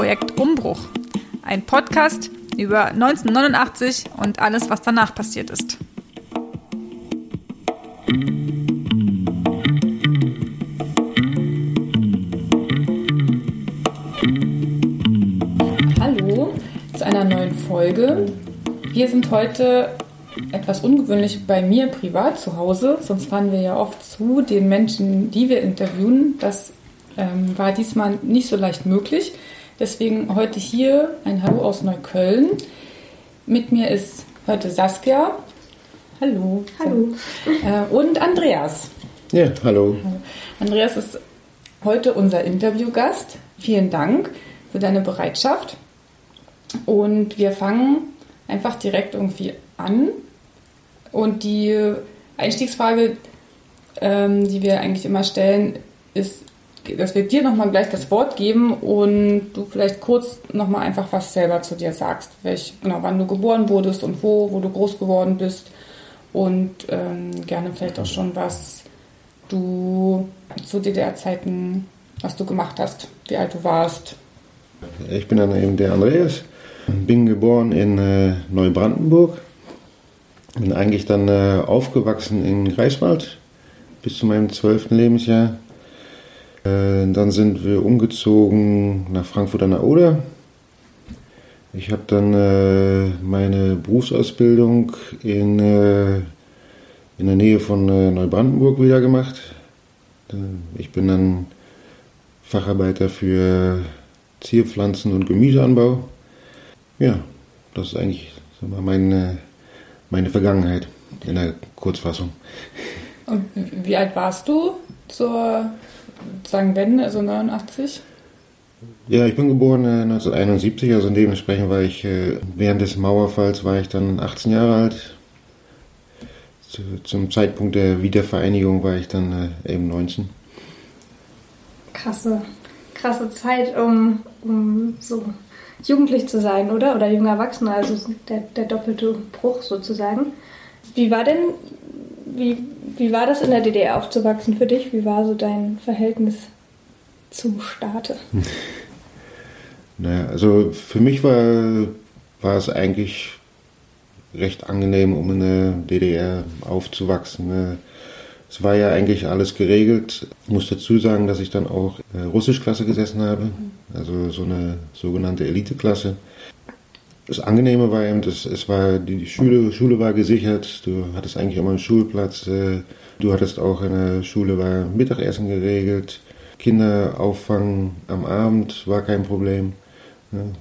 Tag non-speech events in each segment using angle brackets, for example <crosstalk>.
Projekt Umbruch. Ein Podcast über 1989 und alles, was danach passiert ist. Hallo zu einer neuen Folge. Wir sind heute etwas ungewöhnlich bei mir privat zu Hause. Sonst fahren wir ja oft zu den Menschen, die wir interviewen. Das ähm, war diesmal nicht so leicht möglich. Deswegen heute hier ein Hallo aus Neukölln. Mit mir ist heute Saskia. Hallo. Hallo. Äh, und Andreas. Ja, hallo. Andreas ist heute unser Interviewgast. Vielen Dank für deine Bereitschaft. Und wir fangen einfach direkt irgendwie an. Und die Einstiegsfrage, ähm, die wir eigentlich immer stellen, ist, dass wir dir nochmal gleich das Wort geben und du vielleicht kurz nochmal einfach was selber zu dir sagst. Welch, genau, wann du geboren wurdest und wo, wo du groß geworden bist. Und ähm, gerne vielleicht auch schon, was du zu DDR-Zeiten, was du gemacht hast, wie alt du warst. Ich bin dann eben der Andreas, bin geboren in äh, Neubrandenburg, bin eigentlich dann äh, aufgewachsen in Greifswald bis zu meinem zwölften Lebensjahr. Äh, dann sind wir umgezogen nach Frankfurt an der Oder. Ich habe dann äh, meine Berufsausbildung in, äh, in der Nähe von Neubrandenburg wieder gemacht. Ich bin dann Facharbeiter für Zierpflanzen und Gemüseanbau. Ja, das ist eigentlich meine, meine Vergangenheit in der Kurzfassung. Und wie alt warst du zur sagen Wende, also 89? Ja, ich bin geboren äh, 1971, also dementsprechend war ich äh, während des Mauerfalls war ich dann 18 Jahre alt. Zu, zum Zeitpunkt der Wiedervereinigung war ich dann äh, eben 19. Krasse, krasse Zeit, um, um so jugendlich zu sein, oder? Oder junger Erwachsener, also der, der doppelte Bruch sozusagen. Wie war denn, wie, wie war das in der DDR aufzuwachsen für dich? Wie war so dein Verhältnis zum Staate? <laughs> Naja, also für mich war, war es eigentlich recht angenehm, um in der DDR aufzuwachsen. Ne? Es war ja eigentlich alles geregelt. Ich muss dazu sagen, dass ich dann auch Russischklasse gesessen habe, also so eine sogenannte Eliteklasse. Das Angenehme war eben, dass es war, die Schule, Schule war gesichert, du hattest eigentlich immer einen Schulplatz, äh, du hattest auch in der Schule war Mittagessen geregelt, Kinder auffangen am Abend war kein Problem. Ne?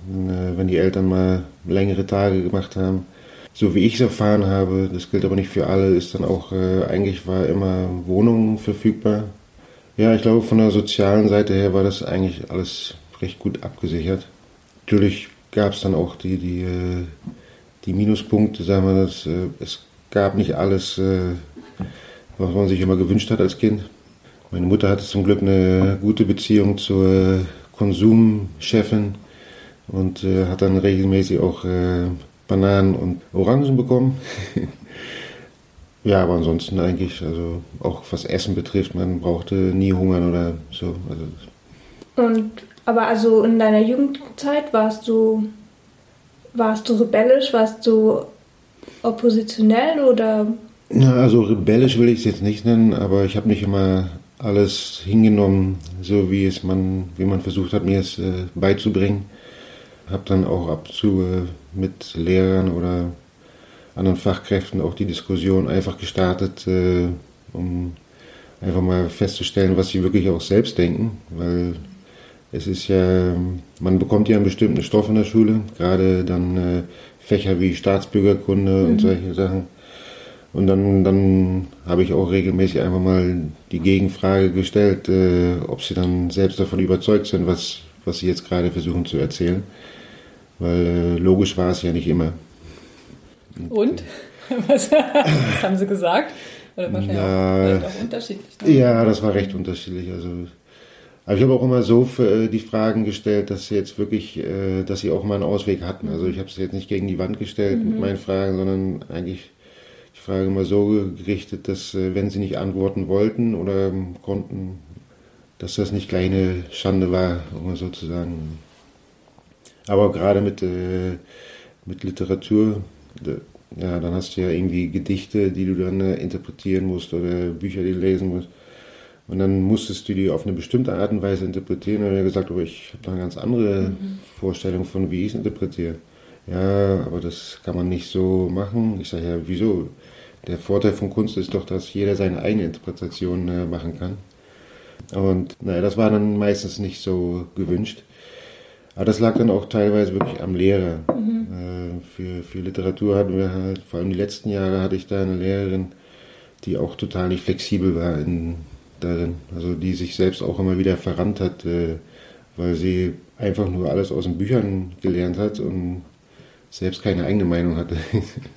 Wenn die Eltern mal längere Tage gemacht haben. So wie ich es erfahren habe, das gilt aber nicht für alle, ist dann auch, äh, eigentlich war immer Wohnungen verfügbar. Ja, ich glaube, von der sozialen Seite her war das eigentlich alles recht gut abgesichert. Natürlich gab es dann auch die, die, äh, die Minuspunkte, sagen wir das, äh, es gab nicht alles, äh, was man sich immer gewünscht hat als Kind. Meine Mutter hatte zum Glück eine gute Beziehung zur Konsumchefin und hat dann regelmäßig auch Bananen und Orangen bekommen. <laughs> ja, aber ansonsten eigentlich, also auch was Essen betrifft, man brauchte nie hungern oder so. Also und aber also in deiner Jugendzeit warst du warst du rebellisch, warst du oppositionell oder? Na, also rebellisch will ich es jetzt nicht nennen, aber ich habe nicht immer alles hingenommen, so wie es man, wie man versucht hat, mir es äh, beizubringen habe dann auch ab zu äh, mit Lehrern oder anderen Fachkräften auch die Diskussion einfach gestartet, äh, um einfach mal festzustellen, was sie wirklich auch selbst denken, weil es ist ja, man bekommt ja einen bestimmten Stoff in der Schule, gerade dann äh, Fächer wie Staatsbürgerkunde mhm. und solche Sachen. Und dann, dann habe ich auch regelmäßig einfach mal die Gegenfrage gestellt, äh, ob sie dann selbst davon überzeugt sind, was, was sie jetzt gerade versuchen zu erzählen. Weil äh, logisch war es ja nicht immer. Und? Was, <laughs> was haben sie gesagt? Oder wahrscheinlich Na, auch, auch unterschiedlich. Ne? Ja, das war recht unterschiedlich. Also, aber ich habe auch immer so für, äh, die Fragen gestellt, dass sie jetzt wirklich, äh, dass sie auch mal einen Ausweg hatten. Also ich habe es jetzt nicht gegen die Wand gestellt mhm. mit meinen Fragen, sondern eigentlich die Frage immer so gerichtet, dass äh, wenn sie nicht antworten wollten oder konnten, dass das nicht gleich eine Schande war, um mal so zu sagen. Aber gerade mit, mit Literatur, ja, dann hast du ja irgendwie Gedichte, die du dann interpretieren musst oder Bücher, die du lesen musst. Und dann musstest du die auf eine bestimmte Art und Weise interpretieren. Und er hat gesagt, aber ich habe da eine ganz andere mhm. Vorstellung von, wie ich es interpretiere. Ja, aber das kann man nicht so machen. Ich sage ja, wieso? Der Vorteil von Kunst ist doch, dass jeder seine eigene Interpretation äh, machen kann. Und naja, das war dann meistens nicht so gewünscht. Aber das lag dann auch teilweise wirklich am Lehrer. Mhm. Äh, für, für Literatur hatten wir halt, vor allem die letzten Jahre hatte ich da eine Lehrerin, die auch total nicht flexibel war in, darin. Also die sich selbst auch immer wieder verrannt hat, äh, weil sie einfach nur alles aus den Büchern gelernt hat und selbst keine eigene Meinung hatte.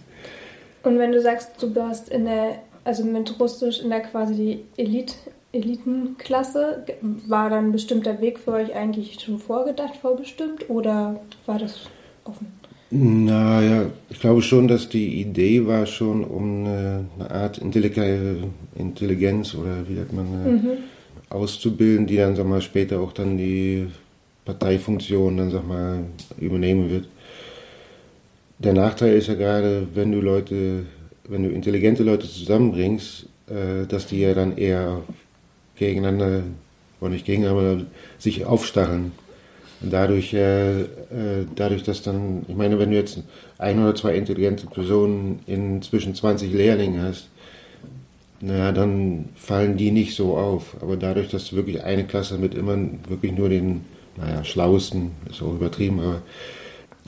<laughs> und wenn du sagst, du warst in der, also mit Russisch in der quasi die Elite, Elitenklasse, war dann ein bestimmter Weg für euch eigentlich schon vorgedacht, vorbestimmt oder war das offen? Naja, ich glaube schon, dass die Idee war schon, um eine, eine Art Intelligenz oder wie sagt man, äh, mhm. auszubilden, die dann sag mal, später auch dann die Parteifunktion dann sag mal übernehmen wird. Der Nachteil ist ja gerade, wenn du Leute, wenn du intelligente Leute zusammenbringst, äh, dass die ja dann eher gegeneinander, oder nicht gegeneinander, sich aufstacheln. Und dadurch, äh, äh, dadurch, dass dann, ich meine, wenn du jetzt ein oder zwei intelligente Personen in zwischen 20 Lehrlingen hast, naja, dann fallen die nicht so auf. Aber dadurch, dass du wirklich eine Klasse mit immer wirklich nur den, naja, schlauesten, ist auch übertrieben, aber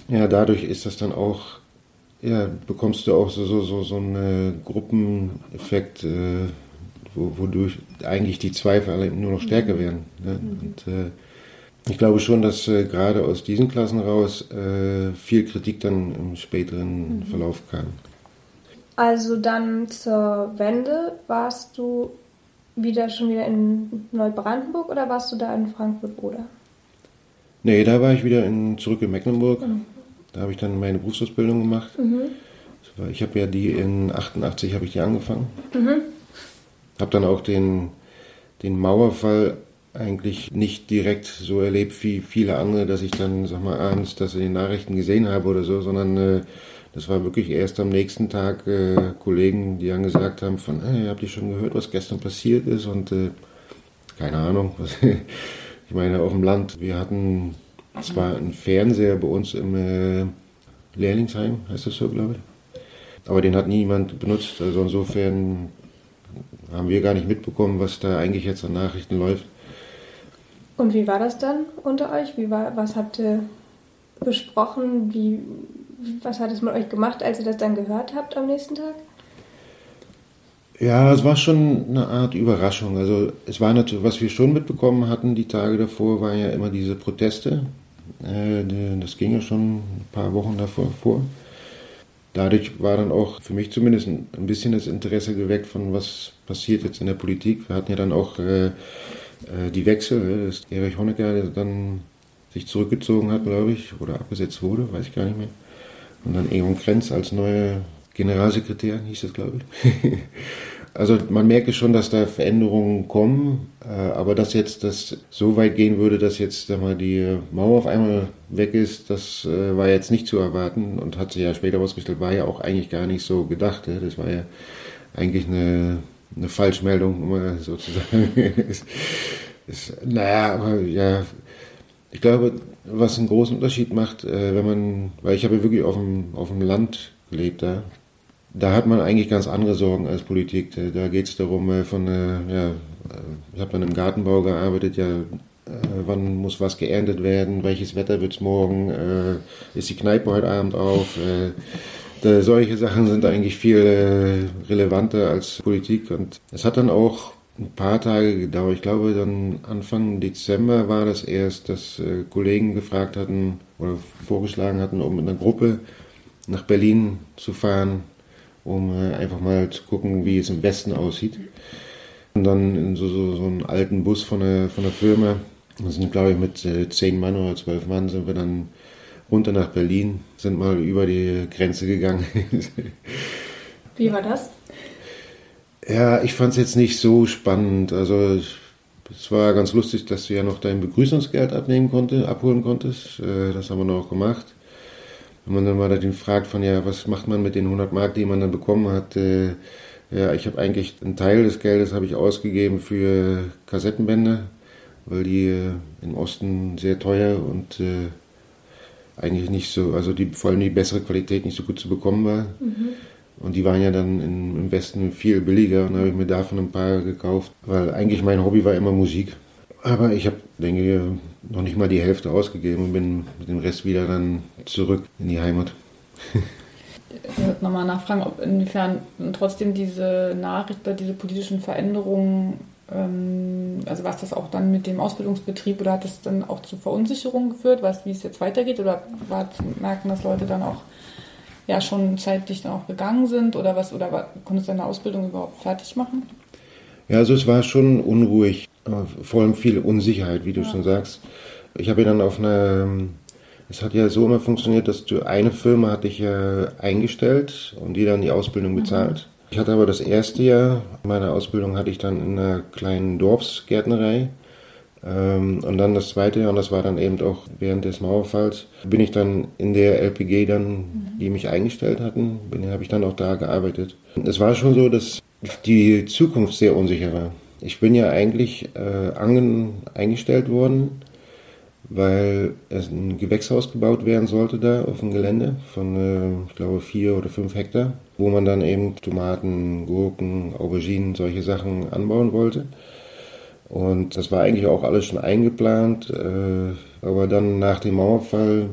ja, dadurch ist das dann auch, ja, bekommst du auch so, so, so, so einen Gruppeneffekt, äh, wo, wodurch eigentlich die Zweifel nur noch stärker werden. Ne? Mhm. Und, äh, ich glaube schon, dass äh, gerade aus diesen Klassen raus äh, viel Kritik dann im späteren mhm. Verlauf kam. Also dann zur Wende warst du wieder schon wieder in Neubrandenburg oder warst du da in Frankfurt oder? Nee, da war ich wieder in, zurück in Mecklenburg. Mhm. Da habe ich dann meine Berufsausbildung gemacht. Mhm. Ich habe ja die in 88 habe ich die angefangen. Mhm. Habe dann auch den, den Mauerfall eigentlich nicht direkt so erlebt wie viele andere, dass ich dann, sag mal, abends das in den Nachrichten gesehen habe oder so, sondern äh, das war wirklich erst am nächsten Tag äh, Kollegen, die dann gesagt haben von, hey, habt ihr schon gehört, was gestern passiert ist? Und äh, keine Ahnung, was, <laughs> ich meine, auf dem Land, wir hatten zwar einen Fernseher bei uns im äh, Lehrlingsheim, heißt das so, glaube ich. Aber den hat niemand benutzt, also insofern haben wir gar nicht mitbekommen, was da eigentlich jetzt an Nachrichten läuft. Und wie war das dann unter euch? Wie war, was habt ihr besprochen? Wie, was hat es mit euch gemacht, als ihr das dann gehört habt am nächsten Tag? Ja, es war schon eine Art Überraschung. Also es war natürlich, was wir schon mitbekommen hatten, die Tage davor, waren ja immer diese Proteste. Äh, das ging ja schon ein paar Wochen davor vor. Dadurch war dann auch für mich zumindest ein bisschen das Interesse geweckt von was passiert jetzt in der Politik. Wir hatten ja dann auch äh, die Wechsel, ne, dass Erich Honecker dann sich zurückgezogen hat, glaube ich, oder abgesetzt wurde, weiß ich gar nicht mehr. Und dann Egon Krenz als neuer Generalsekretär, hieß das, glaube ich. <laughs> also man merke schon, dass da Veränderungen kommen, äh, aber dass jetzt das so weit gehen würde, dass jetzt sag mal, die Mauer auf einmal weg ist, das äh, war jetzt nicht zu erwarten und hat sich ja später ausgestellt, war ja auch eigentlich gar nicht so gedacht. Das war ja eigentlich eine eine Falschmeldung, sozusagen. <laughs> ist, ist, naja, aber ja, ich glaube, was einen großen Unterschied macht, äh, wenn man, weil ich habe wirklich auf dem, auf dem Land gelebt da, da hat man eigentlich ganz andere Sorgen als Politik. Da geht es darum, äh, von, äh, ja, ich habe dann im Gartenbau gearbeitet, ja, wann muss was geerntet werden, welches Wetter wird es morgen, ist die Kneipe heute Abend auf, äh, solche Sachen sind eigentlich viel äh, relevanter als Politik. Und es hat dann auch ein paar Tage gedauert. Ich glaube, dann Anfang Dezember war das erst, dass äh, Kollegen gefragt hatten oder vorgeschlagen hatten, um mit einer Gruppe nach Berlin zu fahren, um äh, einfach mal zu gucken, wie es im Westen aussieht. Und dann in so, so, so einen alten Bus von der, von der Firma, das sind glaube ich mit zehn Mann oder zwölf Mann, sind wir dann runter nach Berlin, sind mal über die Grenze gegangen. <laughs> Wie war das? Ja, ich fand es jetzt nicht so spannend. Also es war ganz lustig, dass du ja noch dein Begrüßungsgeld abnehmen konnte, abholen konntest. Äh, das haben wir noch gemacht. Wenn man dann mal den fragt von, ja, was macht man mit den 100 Mark, die man dann bekommen hat, äh, ja, ich habe eigentlich einen Teil des Geldes habe ich ausgegeben für Kassettenbänder, weil die äh, im Osten sehr teuer und eigentlich nicht so, also die, vor allem die bessere Qualität nicht so gut zu bekommen war. Mhm. Und die waren ja dann in, im Westen viel billiger und habe ich mir davon ein paar gekauft, weil eigentlich mein Hobby war immer Musik. Aber ich habe, denke ich, noch nicht mal die Hälfte ausgegeben und bin mit dem Rest wieder dann zurück in die Heimat. Ich würde nochmal nachfragen, ob inwiefern trotzdem diese Nachricht oder diese politischen Veränderungen, ähm, also was das auch dann mit dem Ausbildungsbetrieb oder hat das dann auch zu Verunsicherung geführt, was, wie es jetzt weitergeht oder war zu merken, dass Leute dann auch ja schon zeitlich dann auch gegangen sind oder was oder war, konntest du deine Ausbildung überhaupt fertig machen? Ja, also es war schon unruhig, vor allem viel Unsicherheit, wie du ja. schon sagst. Ich habe ja dann auf einer, es hat ja so immer funktioniert, dass du eine Firma hatte ich ja eingestellt und die dann die Ausbildung mhm. bezahlt. Mhm. Ich hatte aber das erste Jahr meiner Ausbildung hatte ich dann in einer kleinen Dorfsgärtnerei ähm, und dann das zweite Jahr, und das war dann eben auch während des Mauerfalls, bin ich dann in der LPG dann, die mich eingestellt hatten, habe ich dann auch da gearbeitet. Es war schon so, dass die Zukunft sehr unsicher war. Ich bin ja eigentlich äh, angen, eingestellt worden, weil es ein Gewächshaus gebaut werden sollte da auf dem Gelände von, äh, ich glaube, vier oder fünf Hektar, wo man dann eben Tomaten, Gurken, Auberginen, solche Sachen anbauen wollte. Und das war eigentlich auch alles schon eingeplant. Äh, aber dann nach dem Mauerfall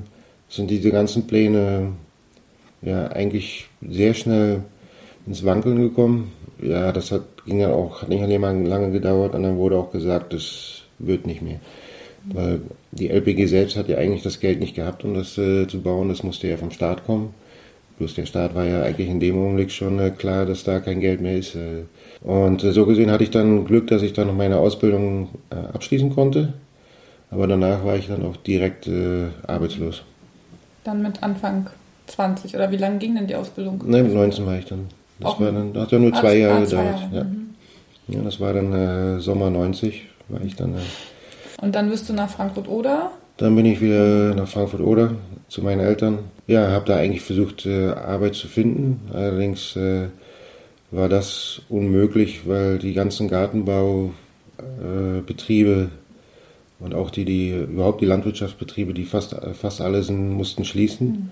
sind diese ganzen Pläne ja eigentlich sehr schnell ins Wankeln gekommen. Ja, das hat, ging dann auch, hat nicht lange gedauert und dann wurde auch gesagt, das wird nicht mehr. Weil die LPG selbst hat ja eigentlich das Geld nicht gehabt, um das äh, zu bauen. Das musste ja vom Staat kommen. Bloß der Staat war ja eigentlich in dem Augenblick schon äh, klar, dass da kein Geld mehr ist. Äh, und äh, so gesehen hatte ich dann Glück, dass ich dann noch meine Ausbildung abschließen konnte. Aber danach war ich dann auch direkt äh, arbeitslos. Dann mit Anfang 20 oder wie lange ging denn die Ausbildung? Nein, mit 19 war ich dann. Das auch war dann, hat ja nur zwei ah, Jahre gedauert. Ja. Mhm. ja, das war dann äh, Sommer 90, war ich dann. Äh. Und dann bist du nach Frankfurt-Oder? Dann bin ich wieder nach Frankfurt-Oder zu meinen Eltern. Ja, habe da eigentlich versucht, äh, Arbeit zu finden. Allerdings äh, war das unmöglich, weil die ganzen Gartenbaubetriebe äh, und auch die, die überhaupt die Landwirtschaftsbetriebe, die fast, fast alle sind, mussten schließen. Mhm.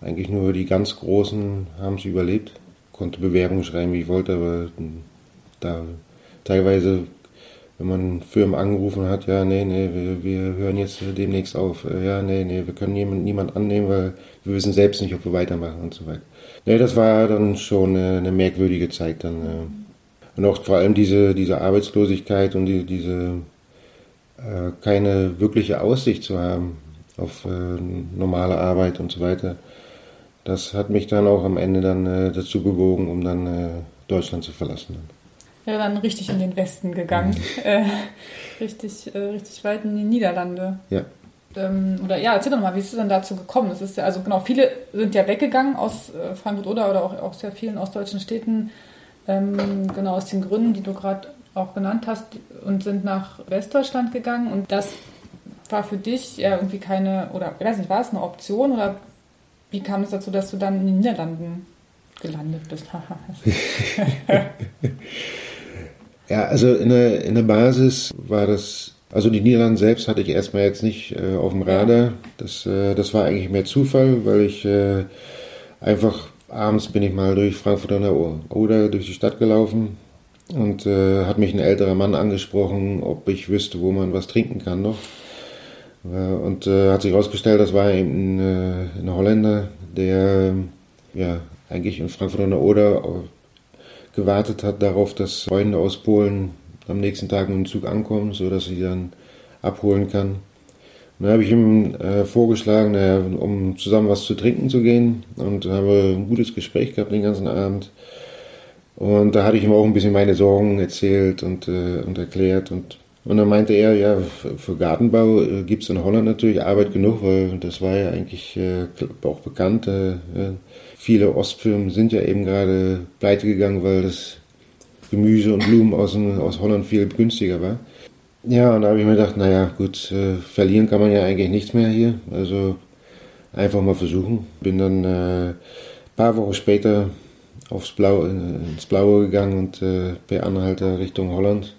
Eigentlich nur die ganz Großen haben es überlebt. Konnte Bewerbungen schreiben, wie ich wollte, aber da teilweise, wenn man Firmen angerufen hat, ja, nee, nee, wir, wir hören jetzt demnächst auf. Ja, nee, nee, wir können niemand, niemand annehmen, weil wir wissen selbst nicht, ob wir weitermachen und so weiter. Nee, das war dann schon eine, eine merkwürdige Zeit dann. Und auch vor allem diese, diese Arbeitslosigkeit und die, diese äh, keine wirkliche Aussicht zu haben auf äh, normale Arbeit und so weiter. Das hat mich dann auch am Ende dann äh, dazu bewogen, um dann äh, Deutschland zu verlassen. Ja, dann richtig in den Westen gegangen. Mhm. Äh, richtig, äh, richtig weit in die Niederlande. Ja ähm, oder ja, erzähl doch mal, wie ist es denn dazu gekommen? Es ist ja, also genau, viele sind ja weggegangen aus äh, Frankfurt oder oder auch aus sehr vielen ostdeutschen Städten, ähm, genau aus den Gründen, die du gerade auch genannt hast, und sind nach Westdeutschland gegangen. Und das war für dich ja irgendwie keine, oder ich weiß nicht, war es eine Option oder wie kam es dazu, dass du dann in den Niederlanden gelandet bist? <laughs> <laughs> ja, also in der, in der Basis war das also die Niederlande selbst hatte ich erstmal jetzt nicht äh, auf dem Radar. Das, äh, das war eigentlich mehr Zufall, weil ich äh, einfach abends bin ich mal durch Frankfurt an der Oder durch die Stadt gelaufen und äh, hat mich ein älterer Mann angesprochen, ob ich wüsste, wo man was trinken kann noch. Äh, und äh, hat sich herausgestellt, das war eben ein, ein Holländer, der ja eigentlich in Frankfurt an der Oder gewartet hat darauf, dass Freunde aus Polen am nächsten Tag mit dem Zug ankommen, sodass ich dann abholen kann. Und dann habe ich ihm äh, vorgeschlagen, naja, um zusammen was zu trinken zu gehen und habe ein gutes Gespräch gehabt den ganzen Abend. Und da hatte ich ihm auch ein bisschen meine Sorgen erzählt und, äh, und erklärt. Und, und dann meinte er, ja, für Gartenbau äh, gibt es in Holland natürlich Arbeit genug, weil das war ja eigentlich äh, auch bekannt. Äh, viele Ostfirmen sind ja eben gerade pleite gegangen, weil das Gemüse und Blumen aus, aus Holland viel günstiger war. Ja, und da habe ich mir gedacht, naja, gut, äh, verlieren kann man ja eigentlich nichts mehr hier. Also einfach mal versuchen. Bin dann äh, ein paar Wochen später aufs Blau, ins Blaue gegangen und äh, per Anhalter Richtung Holland.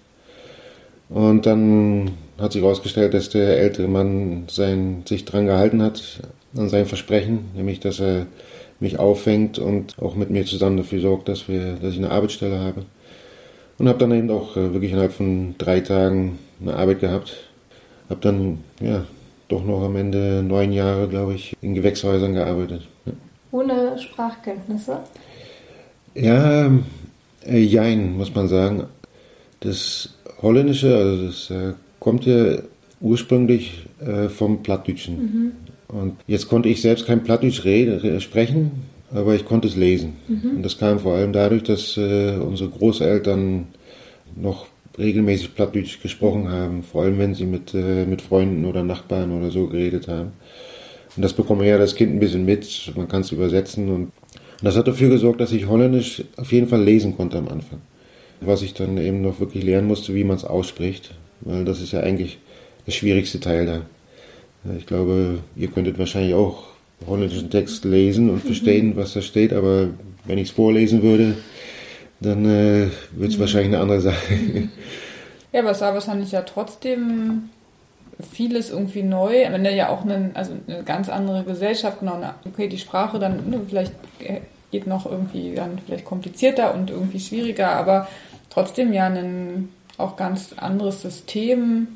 Und dann hat sich herausgestellt, dass der ältere Mann sein, sich dran gehalten hat, an sein Versprechen, nämlich dass er mich auffängt und auch mit mir zusammen dafür sorgt, dass, wir, dass ich eine Arbeitsstelle habe. Und habe dann eben auch äh, wirklich innerhalb von drei Tagen eine Arbeit gehabt. Habe dann ja, doch noch am Ende neun Jahre, glaube ich, in Gewächshäusern gearbeitet. Ja. Ohne Sprachkenntnisse? Ja, äh, jein, muss man sagen. Das Holländische, also das äh, kommt ja ursprünglich äh, vom Plattdeutschen. Mhm. Und jetzt konnte ich selbst kein Plattdeutsch reden, sprechen, aber ich konnte es lesen. Mhm. Und das kam vor allem dadurch, dass äh, unsere Großeltern noch regelmäßig Plattdeutsch gesprochen haben, vor allem wenn sie mit, äh, mit Freunden oder Nachbarn oder so geredet haben. Und das bekommt ja das Kind ein bisschen mit, man kann es übersetzen und, und das hat dafür gesorgt, dass ich Holländisch auf jeden Fall lesen konnte am Anfang. Was ich dann eben noch wirklich lernen musste, wie man es ausspricht, weil das ist ja eigentlich der schwierigste Teil da. Ich glaube, ihr könntet wahrscheinlich auch holländischen Text lesen und verstehen, was da steht, aber wenn ich es vorlesen würde, dann äh, wird es mhm. wahrscheinlich eine andere Sache. <laughs> Ja, aber es war wahrscheinlich ja trotzdem vieles irgendwie neu. Wenn ja auch eine, also eine ganz andere Gesellschaft, genau, okay, die Sprache dann ne, vielleicht geht noch irgendwie dann vielleicht komplizierter und irgendwie schwieriger, aber trotzdem ja ein auch ganz anderes System.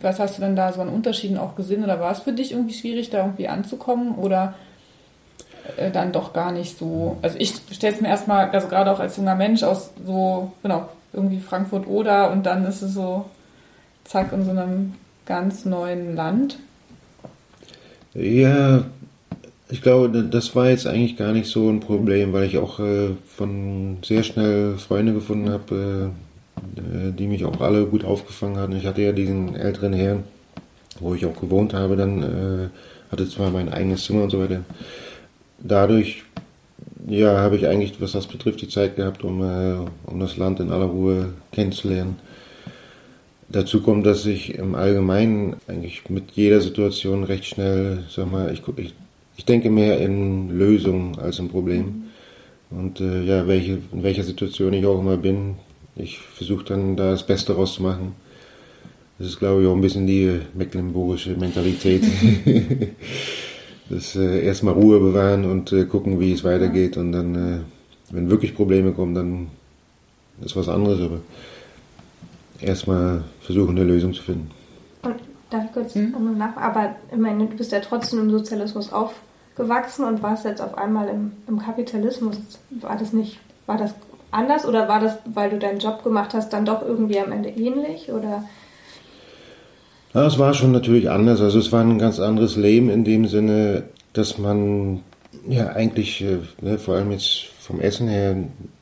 Was hast du denn da so an Unterschieden auch gesehen oder war es für dich irgendwie schwierig, da irgendwie anzukommen oder äh, dann doch gar nicht so. Also ich stelle es mir erstmal, also gerade auch als junger Mensch aus so, genau, irgendwie Frankfurt oder und dann ist es so, zack, in so einem ganz neuen Land. Ja, ich glaube, das war jetzt eigentlich gar nicht so ein Problem, weil ich auch äh, von sehr schnell Freunde gefunden habe, äh, die mich auch alle gut aufgefangen hatten. Ich hatte ja diesen älteren Herrn, wo ich auch gewohnt habe, dann äh, hatte zwar mein eigenes Zimmer und so weiter dadurch ja, habe ich eigentlich, was das betrifft, die Zeit gehabt, um, äh, um das Land in aller Ruhe kennenzulernen. Dazu kommt, dass ich im Allgemeinen eigentlich mit jeder Situation recht schnell, sag mal, ich, ich, ich denke mehr in Lösungen als in Problemen. Und äh, ja, welche, in welcher Situation ich auch immer bin, ich versuche dann da das Beste rauszumachen. Das ist, glaube ich, auch ein bisschen die mecklenburgische Mentalität. <laughs> das äh, erstmal Ruhe bewahren und äh, gucken, wie es weitergeht. Und dann, äh, wenn wirklich Probleme kommen, dann ist was anderes. Aber erstmal versuchen, eine Lösung zu finden. Und darf ich kurz mhm. nach? Aber ich meine, du bist ja trotzdem im Sozialismus aufgewachsen und warst jetzt auf einmal im, im Kapitalismus. War das nicht, war das anders oder war das, weil du deinen Job gemacht hast, dann doch irgendwie am Ende ähnlich? Oder ja, es war schon natürlich anders. Also es war ein ganz anderes Leben in dem Sinne, dass man ja eigentlich, äh, ne, vor allem jetzt vom Essen her,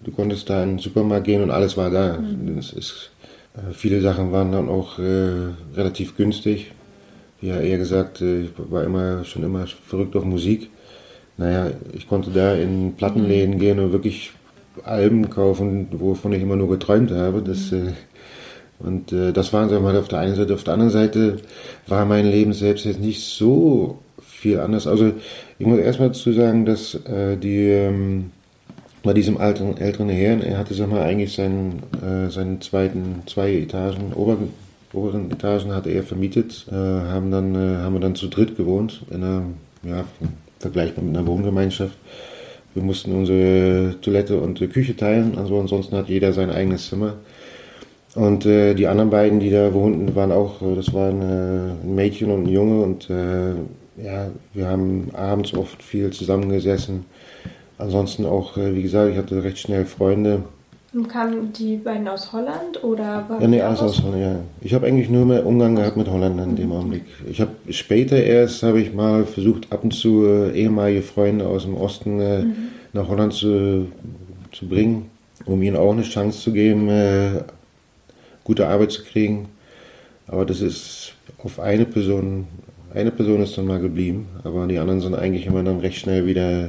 du konntest da in den Supermarkt gehen und alles war da. Mhm. Ist, äh, viele Sachen waren dann auch äh, relativ günstig. Wie ja eher gesagt, äh, ich war immer schon immer verrückt auf Musik. Naja, ich konnte da in Plattenläden mhm. gehen und wirklich Alben kaufen, wovon ich immer nur geträumt habe. Das, mhm. Und äh, das waren, wir mal, auf der einen Seite. Auf der anderen Seite war mein Leben selbst jetzt nicht so viel anders. Also ich muss erstmal dazu sagen, dass äh, die ähm, bei diesem alten, älteren Herrn, er hatte, sag mal, eigentlich seinen, äh, seinen zweiten, zwei Etagen, oberen, oberen Etagen hatte er vermietet, äh, haben dann, äh, haben wir dann zu dritt gewohnt, in einer, ja, vergleichbar mit einer Wohngemeinschaft. Wir mussten unsere Toilette und Küche teilen, also ansonsten hat jeder sein eigenes Zimmer. Und äh, die anderen beiden, die da wohnten, waren auch, äh, das waren äh, ein Mädchen und ein Junge und äh, ja, wir haben abends oft viel zusammengesessen. Ansonsten auch, äh, wie gesagt, ich hatte recht schnell Freunde. Und kamen die beiden aus Holland oder war Ja, nee, alles aus Holland, ja. Ich habe eigentlich nur mehr Umgang gehabt mit Holländern in dem mhm. Augenblick. Ich habe später erst, habe ich mal versucht, ab und zu äh, ehemalige Freunde aus dem Osten äh, mhm. nach Holland zu, zu bringen, um ihnen auch eine Chance zu geben, äh, gute Arbeit zu kriegen. Aber das ist auf eine Person, eine Person ist dann mal geblieben, aber die anderen sind eigentlich immer dann recht schnell wieder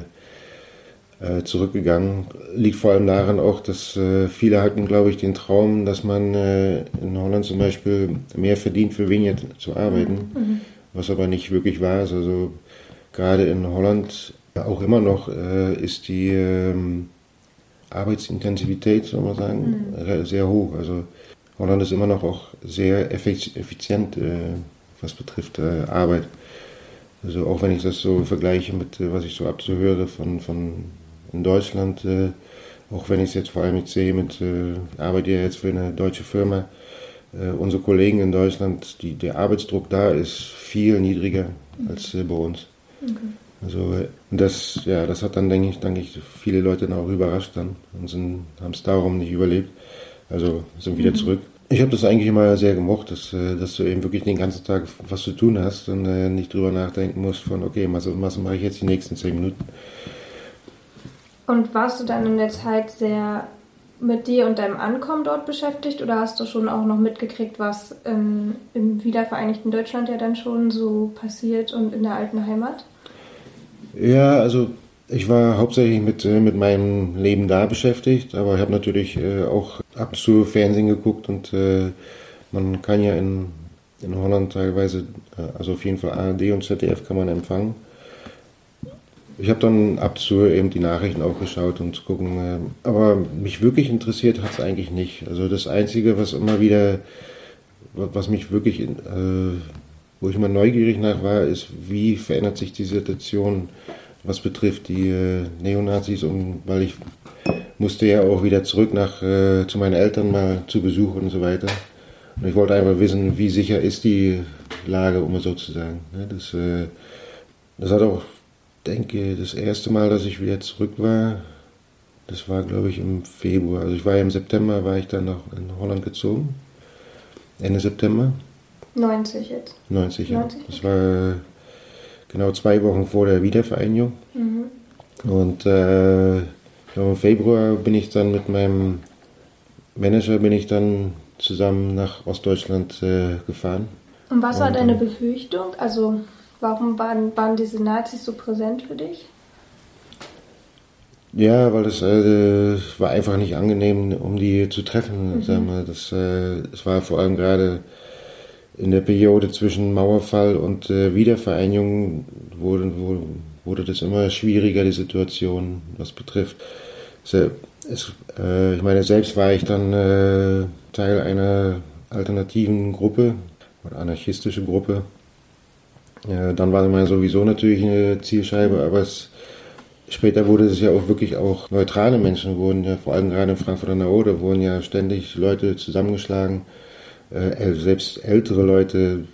zurückgegangen. Liegt vor allem daran auch, dass äh, viele hatten, glaube ich, den Traum, dass man äh, in Holland zum Beispiel mehr verdient, für weniger zu arbeiten, mhm. was aber nicht wirklich wahr ist. Also gerade in Holland auch immer noch äh, ist die ähm, Arbeitsintensivität, soll man sagen, mhm. sehr hoch. Also Holland ist immer noch auch sehr effizient, äh, was betrifft äh, Arbeit. Also auch wenn ich das so vergleiche mit, äh, was ich so abzuhöre von, von in Deutschland, äh, auch wenn ich es jetzt vor allem jetzt sehe, mit, äh, arbeite ja jetzt für eine deutsche Firma, äh, unsere Kollegen in Deutschland, die, der Arbeitsdruck da ist viel niedriger als äh, bei uns. Okay. Also das, ja, das hat dann, denke ich, denke ich, viele Leute dann auch überrascht dann und haben es darum nicht überlebt. Also sind wieder mhm. zurück. Ich habe das eigentlich immer sehr gemocht, dass, äh, dass du eben wirklich den ganzen Tag was zu tun hast und äh, nicht drüber nachdenken musst von, okay, was, was mache ich jetzt die nächsten zehn Minuten. Und warst du dann in der Zeit sehr mit dir und deinem Ankommen dort beschäftigt oder hast du schon auch noch mitgekriegt, was ähm, im wiedervereinigten Deutschland ja dann schon so passiert und in der alten Heimat? Ja, also ich war hauptsächlich mit, äh, mit meinem Leben da beschäftigt, aber ich habe natürlich äh, auch ab und zu Fernsehen geguckt und äh, man kann ja in, in Holland teilweise, also auf jeden Fall ARD und ZDF kann man empfangen. Ich habe dann ab zu eben die Nachrichten auch geschaut und zu gucken, äh, aber mich wirklich interessiert hat es eigentlich nicht. Also das Einzige, was immer wieder, was mich wirklich, äh, wo ich immer neugierig nach war, ist, wie verändert sich die Situation was betrifft die äh, Neonazis und weil ich musste ja auch wieder zurück nach äh, zu meinen Eltern mal zu Besuch und so weiter. Und ich wollte einfach wissen, wie sicher ist die Lage, um es so zu sagen. Ne, das, äh, das hat auch, denke das erste Mal, dass ich wieder zurück war, das war glaube ich im Februar. Also ich war ja im September, war ich dann noch in Holland gezogen. Ende September. 90 jetzt. 90, ja. 90, das war genau zwei Wochen vor der Wiedervereinigung. Mhm. Und äh, im Februar bin ich dann mit meinem Manager bin ich dann zusammen nach Ostdeutschland äh, gefahren. Und was war Und, deine Befürchtung? Also warum waren, waren diese Nazis so präsent für dich? Ja, weil das äh, war einfach nicht angenehm, um die zu treffen. Mhm. Sagen wir. Das, äh, es war vor allem gerade in der Periode zwischen Mauerfall und äh, Wiedervereinigung wurde, wurde das immer schwieriger, die Situation, was betrifft. Es, äh, ich meine, selbst war ich dann äh, Teil einer alternativen Gruppe oder anarchistische Gruppe. Ja, dann war man sowieso natürlich eine Zielscheibe, aber es, später wurde es ja auch wirklich auch neutrale Menschen wurden ja, vor allem gerade in Frankfurt an der Oder, wurden ja ständig Leute zusammengeschlagen äh, selbst ältere Leute,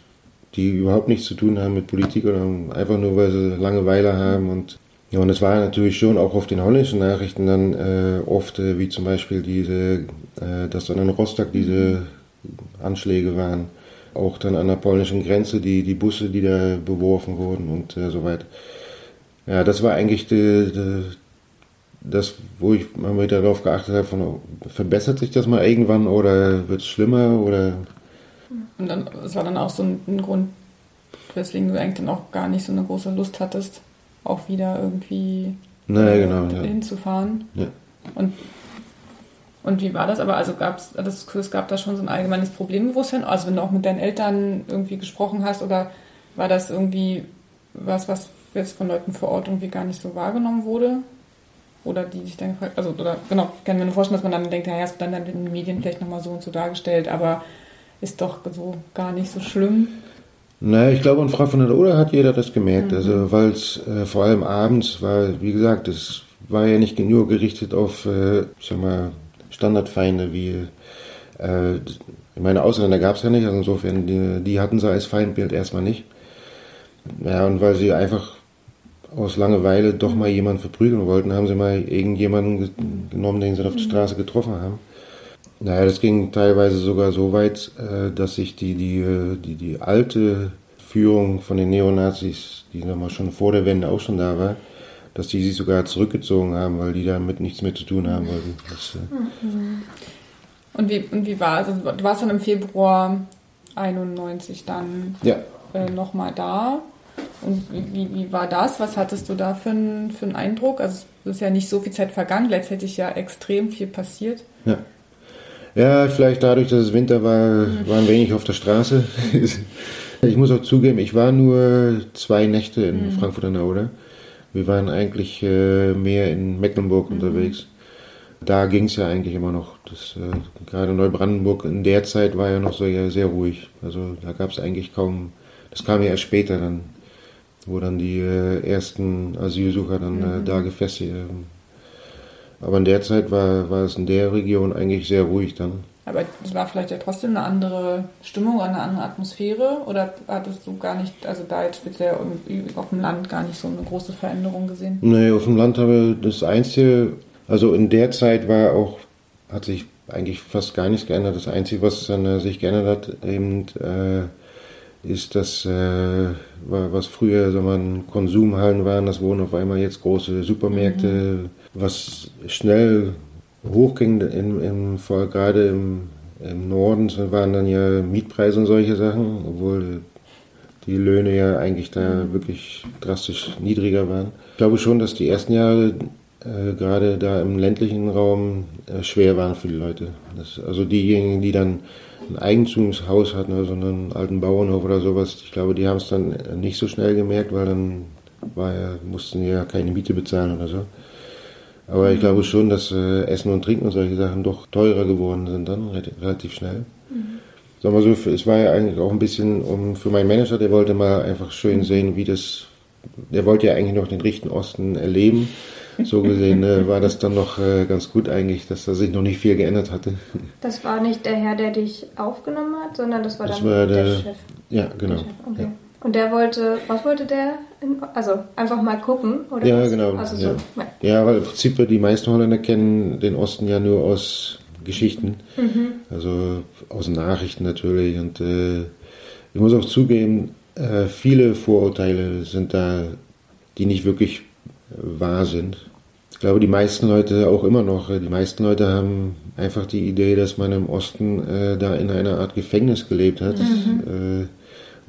die überhaupt nichts zu tun haben mit Politik oder einfach nur, weil sie Langeweile haben und ja, und es war natürlich schon auch auf den holländischen Nachrichten dann äh, oft, äh, wie zum Beispiel diese, äh, dass dann in Rostock diese Anschläge waren. Auch dann an der polnischen Grenze die, die Busse, die da beworfen wurden und äh, so weiter. Ja, das war eigentlich die, die, das, wo ich mal wieder darauf geachtet habe, von, verbessert sich das mal irgendwann oder wird es schlimmer oder. Und dann, das war dann auch so ein, ein, Grund, weswegen du eigentlich dann auch gar nicht so eine große Lust hattest, auch wieder irgendwie naja, genau, hinzufahren. Ja. Und, und wie war das? Aber also gab's, das, es gab da schon so ein allgemeines Problembewusstsein, also wenn du auch mit deinen Eltern irgendwie gesprochen hast oder war das irgendwie was, was jetzt von Leuten vor Ort irgendwie gar nicht so wahrgenommen wurde? Oder die sich dann gefragt, also, oder genau, kann mir nur vorstellen, dass man dann denkt, naja, es wird dann in den Medien vielleicht nochmal so und so dargestellt, aber ist doch so gar nicht so schlimm. Naja, ich glaube, in Frankfurt an der Oder hat jeder das gemerkt. Mhm. Also, weil es äh, vor allem abends war, wie gesagt, es war ja nicht nur gerichtet auf, äh, sag mal, Standardfeinde wie, äh, ich meine, Ausländer gab es ja nicht, also insofern, die, die hatten sie als Feindbild erstmal nicht. Ja, und weil sie einfach aus Langeweile doch mal jemanden verprügeln wollten, haben sie mal irgendjemanden genommen, den sie auf der mhm. Straße getroffen haben. Naja, das ging teilweise sogar so weit, äh, dass sich die, die, äh, die, die alte Führung von den Neonazis, die nochmal schon vor der Wende auch schon da war, dass die sich sogar zurückgezogen haben, weil die damit nichts mehr zu tun haben wollten. Das, äh mhm. und, wie, und wie war es? Also, du warst dann im Februar 91 dann ja. äh, nochmal da. Und wie, wie war das? Was hattest du da für einen, für einen Eindruck? Also es ist ja nicht so viel Zeit vergangen, letztendlich ja extrem viel passiert. Ja. Ja, vielleicht dadurch, dass es Winter war, waren wenig auf der Straße. <laughs> ich muss auch zugeben, ich war nur zwei Nächte in mhm. Frankfurt an der Oder. Wir waren eigentlich äh, mehr in Mecklenburg mhm. unterwegs. Da ging es ja eigentlich immer noch. Das, äh, gerade Neubrandenburg in der Zeit war ja noch so ja, sehr ruhig. Also da gab es eigentlich kaum. Das kam ja erst später dann, wo dann die äh, ersten Asylsucher dann äh, mhm. da gefestigt. aber in der Zeit war, war es in der Region eigentlich sehr ruhig dann. Aber es war vielleicht ja trotzdem eine andere Stimmung, eine andere Atmosphäre? Oder hattest du gar nicht, also da jetzt speziell auf dem Land gar nicht so eine große Veränderung gesehen? Nee, auf dem Land habe ich das Einzige, also in der Zeit war auch, hat sich eigentlich fast gar nichts geändert. Das Einzige, was dann sich geändert hat, eben äh, ist, dass äh, was früher so man Konsumhallen waren, das wurden auf einmal jetzt große Supermärkte, mhm. was schnell hochging, in, in, vor, gerade im, im Norden waren dann ja Mietpreise und solche Sachen, obwohl die Löhne ja eigentlich da wirklich drastisch niedriger waren. Ich glaube schon, dass die ersten Jahre äh, gerade da im ländlichen Raum äh, schwer waren für die Leute. Das, also diejenigen, die dann ein Eigentumshaus hatten, also einen alten Bauernhof oder sowas, ich glaube, die haben es dann nicht so schnell gemerkt, weil dann war ja, mussten ja keine Miete bezahlen oder so. Aber ich glaube schon, dass äh, Essen und Trinken und solche Sachen doch teurer geworden sind dann relativ schnell. Mhm. Sagen wir so, es war ja eigentlich auch ein bisschen um, für meinen Manager, der wollte mal einfach schön sehen, wie das, der wollte ja eigentlich noch den Richten Osten erleben. So gesehen äh, <laughs> war das dann noch äh, ganz gut eigentlich, dass da sich noch nicht viel geändert hatte. Das war nicht der Herr, der dich aufgenommen hat, sondern das war das dann war der, der, Chef. Ja, genau. Okay. Ja. Und der wollte, was wollte der? Also einfach mal gucken, oder? Ja, was? genau. Also ja. So, ja. weil im Prinzip die meisten Holländer kennen den Osten ja nur aus Geschichten, mhm. also aus Nachrichten natürlich. Und äh, ich muss auch zugeben, äh, viele Vorurteile sind da, die nicht wirklich äh, wahr sind. Ich glaube, die meisten Leute auch immer noch, äh, die meisten Leute haben einfach die Idee, dass man im Osten äh, da in einer Art Gefängnis gelebt hat. Mhm.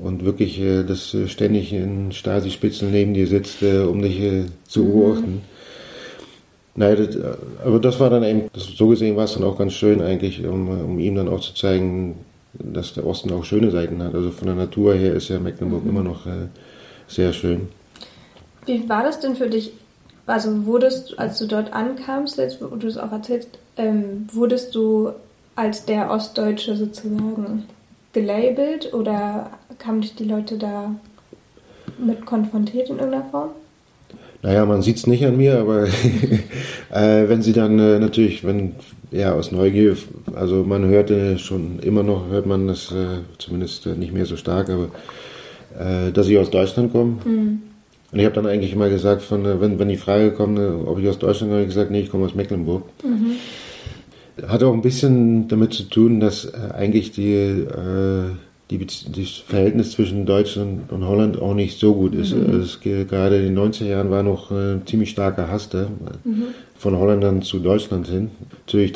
Und wirklich, äh, dass äh, ständig ein Stasi-Spitzel neben dir sitzt, äh, um dich zu mhm. beobachten. Mhm. Nein, das, aber das war dann eben, das, so gesehen war es dann auch ganz schön eigentlich, um, um ihm dann auch zu zeigen, dass der Osten auch schöne Seiten hat. Also von der Natur her ist ja Mecklenburg mhm. immer noch äh, sehr schön. Wie war das denn für dich? Also wurdest, als du dort ankamst, jetzt, wo du es auch erzählst, ähm, wurdest du als der Ostdeutsche sozusagen gelabelt oder haben dich die Leute da mit konfrontiert in irgendeiner Form? Naja, man sieht es nicht an mir, aber <laughs> äh, wenn sie dann äh, natürlich, wenn, ja, aus Neugier, also man hörte schon immer noch, hört man das äh, zumindest äh, nicht mehr so stark, aber äh, dass ich aus Deutschland komme. Mhm. Und ich habe dann eigentlich immer gesagt, von, äh, wenn, wenn die Frage kommt, ob ich aus Deutschland komme, habe ich gesagt, nee, ich komme aus Mecklenburg. Mhm. Hat auch ein bisschen damit zu tun, dass eigentlich die die, das Verhältnis zwischen Deutschland und Holland auch nicht so gut ist. Mhm. Also es, gerade in den 90er Jahren war noch ein äh, ziemlich starker Hass da, mhm. von Holländern zu Deutschland hin. Natürlich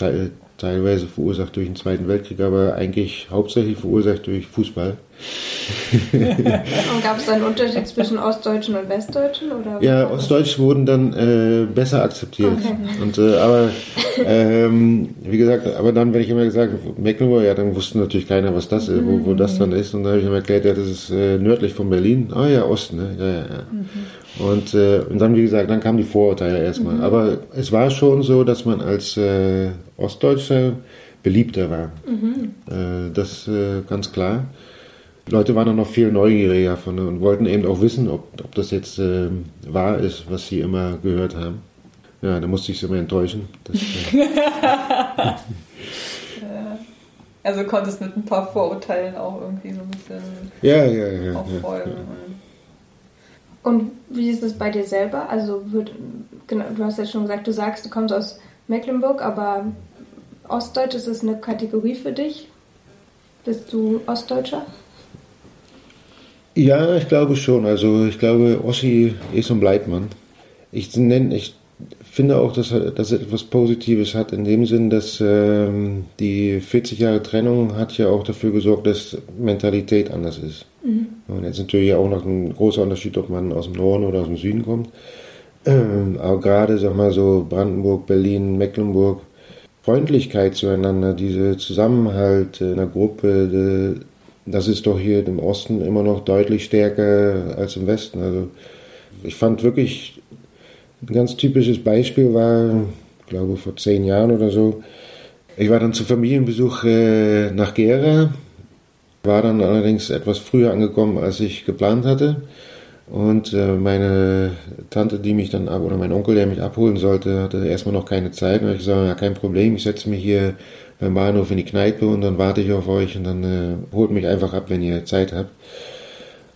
teilweise verursacht durch den Zweiten Weltkrieg, aber eigentlich hauptsächlich verursacht durch Fußball. <laughs> und gab es da einen Unterschied zwischen Ostdeutschen und Westdeutschen? Oder ja, Ostdeutsch wurden dann äh, besser akzeptiert. Okay. Und, äh, aber ähm, wie gesagt, aber dann, wenn ich immer gesagt habe, Mecklenburg, ja, dann wusste natürlich keiner, was das ist, wo, wo das dann ist. Und dann habe ich ihm erklärt, ja, das ist äh, nördlich von Berlin. Ah ja, Osten, ne? Ja, ja, ja. Mhm. Und, äh, und dann, wie gesagt, dann kamen die Vorurteile erstmal. Mhm. Aber es war schon so, dass man als äh, Ostdeutscher beliebter war. Mhm. Äh, das äh, ganz klar. Die Leute waren dann noch viel neugieriger von, und wollten eben auch wissen, ob, ob das jetzt äh, wahr ist, was sie immer gehört haben. Ja, da musste ich sie immer enttäuschen. Das, äh <laughs> also konntest mit ein paar Vorurteilen auch irgendwie so ein bisschen ja, ja, ja, aufräumen. Ja, Und wie ist es bei dir selber? Also wird, genau, du hast ja schon gesagt, du sagst, du kommst aus Mecklenburg, aber Ostdeutsch ist es eine Kategorie für dich? Bist du Ostdeutscher? Ja, ich glaube schon. Also ich glaube, Ossi ist und bleibt man. Ich nenne, ich finde auch, dass, es etwas Positives hat, in dem Sinn, dass ähm, die 40 Jahre Trennung hat ja auch dafür gesorgt, dass Mentalität anders ist. Mhm. Und jetzt natürlich auch noch ein großer Unterschied, ob man aus dem Norden oder aus dem Süden kommt. Ähm, aber gerade, sag mal so, Brandenburg, Berlin, Mecklenburg, Freundlichkeit zueinander, dieser Zusammenhalt in der Gruppe, das ist doch hier im Osten immer noch deutlich stärker als im Westen. Also ich fand wirklich ein ganz typisches Beispiel war, ich glaube vor zehn Jahren oder so, ich war dann zu Familienbesuch äh, nach Gera, war dann allerdings etwas früher angekommen, als ich geplant hatte. Und äh, meine Tante, die mich dann ab, oder mein Onkel, der mich abholen sollte, hatte erstmal noch keine Zeit. Und ich gesagt, ja, kein Problem, ich setze mich hier beim Bahnhof in die Kneipe und dann warte ich auf euch und dann äh, holt mich einfach ab, wenn ihr Zeit habt.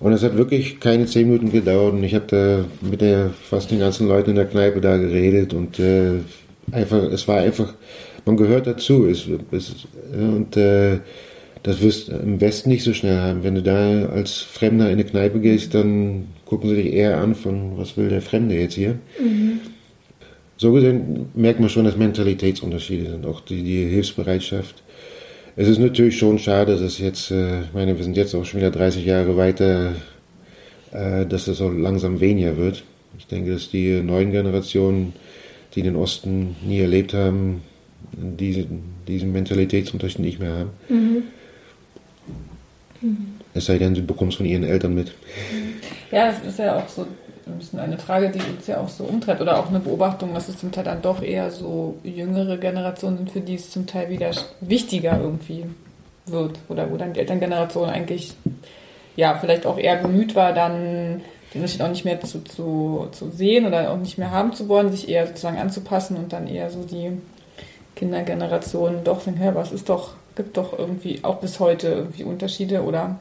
Und es hat wirklich keine zehn Minuten gedauert und ich habe da mit der fast den ganzen Leuten in der Kneipe da geredet und äh, einfach, es war einfach, man gehört dazu. Es, es, und äh, das wirst du im Westen nicht so schnell haben. Wenn du da als Fremder in eine Kneipe gehst, dann gucken sie dich eher an von, was will der Fremde jetzt hier? Mhm. So gesehen merkt man schon, dass Mentalitätsunterschiede sind, auch die, die Hilfsbereitschaft. Es ist natürlich schon schade, dass jetzt, äh, ich meine, wir sind jetzt auch schon wieder 30 Jahre weiter, äh, dass es so langsam weniger wird. Ich denke, dass die neuen Generationen, die den Osten nie erlebt haben, diese, diesen Mentalitätsunterschied nicht mehr haben. Mhm. Mhm. Es sei denn, bekommen es von ihren Eltern mit. Ja, das ist ja auch so ein bisschen eine Frage, die uns ja auch so umtreibt oder auch eine Beobachtung, dass es zum Teil dann doch eher so jüngere Generationen sind, für die es zum Teil wieder wichtiger irgendwie wird oder wo dann die Elterngeneration eigentlich ja vielleicht auch eher bemüht war, dann den Unterschied auch nicht mehr zu, zu, zu sehen oder auch nicht mehr haben zu wollen, sich eher sozusagen anzupassen und dann eher so die Kindergeneration doch denken, ja, was ist doch, gibt doch irgendwie auch bis heute irgendwie Unterschiede oder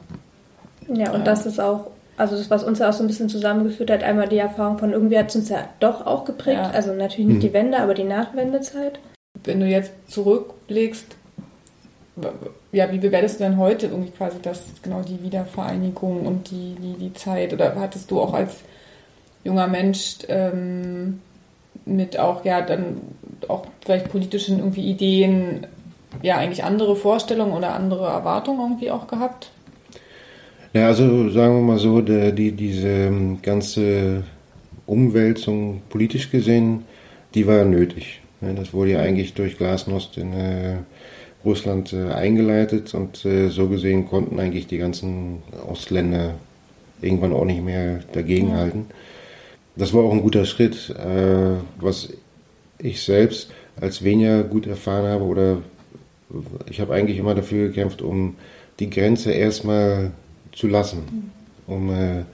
ja, und äh, das ist auch also das, was uns ja auch so ein bisschen zusammengeführt hat, einmal die Erfahrung von irgendwie hat es uns ja doch auch geprägt. Ja. Also natürlich nicht mhm. die Wende, aber die Nachwendezeit. Wenn du jetzt zurückblickst, ja, wie bewertest du denn heute irgendwie quasi das, genau die Wiedervereinigung und die, die, die Zeit? Oder hattest du auch als junger Mensch ähm, mit auch, ja, dann auch vielleicht politischen irgendwie Ideen, ja, eigentlich andere Vorstellungen oder andere Erwartungen irgendwie auch gehabt? Ja, also sagen wir mal so, der, die, diese ähm, ganze Umwälzung politisch gesehen, die war nötig. Das wurde ja eigentlich durch Glasnost in äh, Russland äh, eingeleitet und äh, so gesehen konnten eigentlich die ganzen Ostländer irgendwann auch nicht mehr dagegenhalten. Das war auch ein guter Schritt, was ich selbst als weniger gut erfahren habe oder ich habe eigentlich immer dafür gekämpft, um die Grenze erstmal zu lassen, um äh,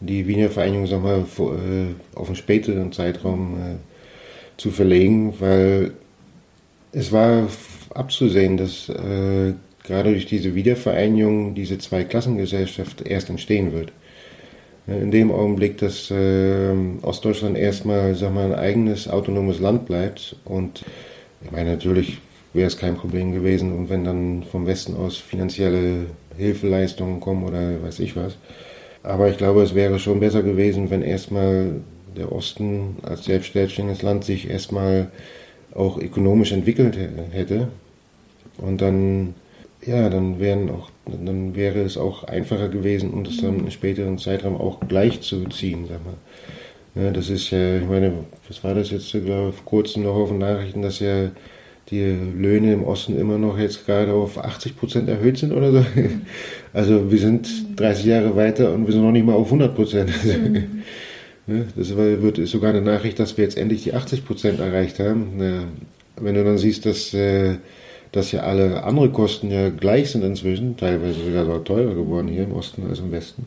die Wiener Vereinigung sag mal, vor, äh, auf einen späteren Zeitraum äh, zu verlegen, weil es war abzusehen, dass äh, gerade durch diese Wiedervereinigung diese Zweiklassengesellschaft erst entstehen wird. In dem Augenblick, dass äh, Ostdeutschland erstmal sag mal, ein eigenes autonomes Land bleibt und ich meine, natürlich wäre es kein Problem gewesen und wenn dann vom Westen aus finanzielle Hilfeleistungen kommen oder weiß ich was. Aber ich glaube, es wäre schon besser gewesen, wenn erstmal der Osten als selbstständiges Land sich erstmal auch ökonomisch entwickelt hätte. Und dann, ja, dann wären auch, dann wäre es auch einfacher gewesen, um das dann im späteren Zeitraum auch gleichzuziehen, sag mal. Ja, das ist ja, ich meine, was war das jetzt, glaube ich, vor kurzem noch auf den Nachrichten, dass ja die Löhne im Osten immer noch jetzt gerade auf 80 Prozent erhöht sind oder so. <laughs> Also wir sind 30 Jahre weiter und wir sind noch nicht mal auf 100 Prozent. <laughs> Mhm. Das wird sogar eine Nachricht, dass wir jetzt endlich die 80 Prozent erreicht haben. Wenn du dann siehst, dass, äh, dass ja alle andere Kosten ja gleich sind inzwischen, teilweise sogar teurer geworden hier im Osten als im Westen,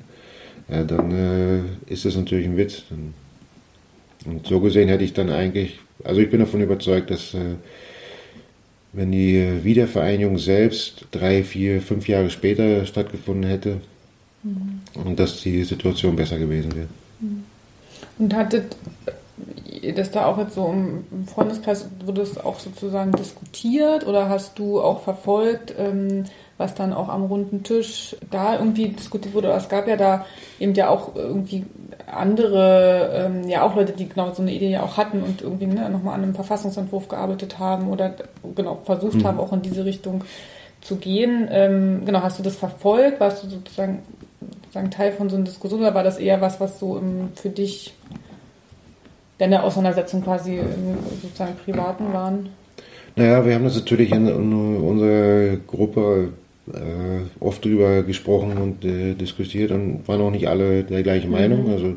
ja, dann äh, ist das natürlich ein Witz. Und so gesehen hätte ich dann eigentlich, also ich bin davon überzeugt, dass äh, wenn die Wiedervereinigung selbst drei, vier, fünf Jahre später stattgefunden hätte mhm. und dass die Situation besser gewesen wäre. Mhm. Und hattet das da auch jetzt so im Freundeskreis, wurde es auch sozusagen diskutiert oder hast du auch verfolgt, ähm, was dann auch am runden Tisch da irgendwie diskutiert wurde? Es gab ja da eben ja auch irgendwie andere, ähm, ja auch Leute, die genau so eine Idee ja auch hatten und irgendwie ne, nochmal an einem Verfassungsentwurf gearbeitet haben oder genau versucht mhm. haben, auch in diese Richtung zu gehen. Ähm, genau, hast du das verfolgt? Warst du sozusagen sagen, Teil von so einer Diskussion oder war das eher was, was so im, für dich deine Auseinandersetzung quasi im sozusagen privaten waren? Naja, wir haben das natürlich in, in unserer Gruppe äh, oft drüber gesprochen und äh, diskutiert und waren auch nicht alle der gleichen Meinung. Mhm. Also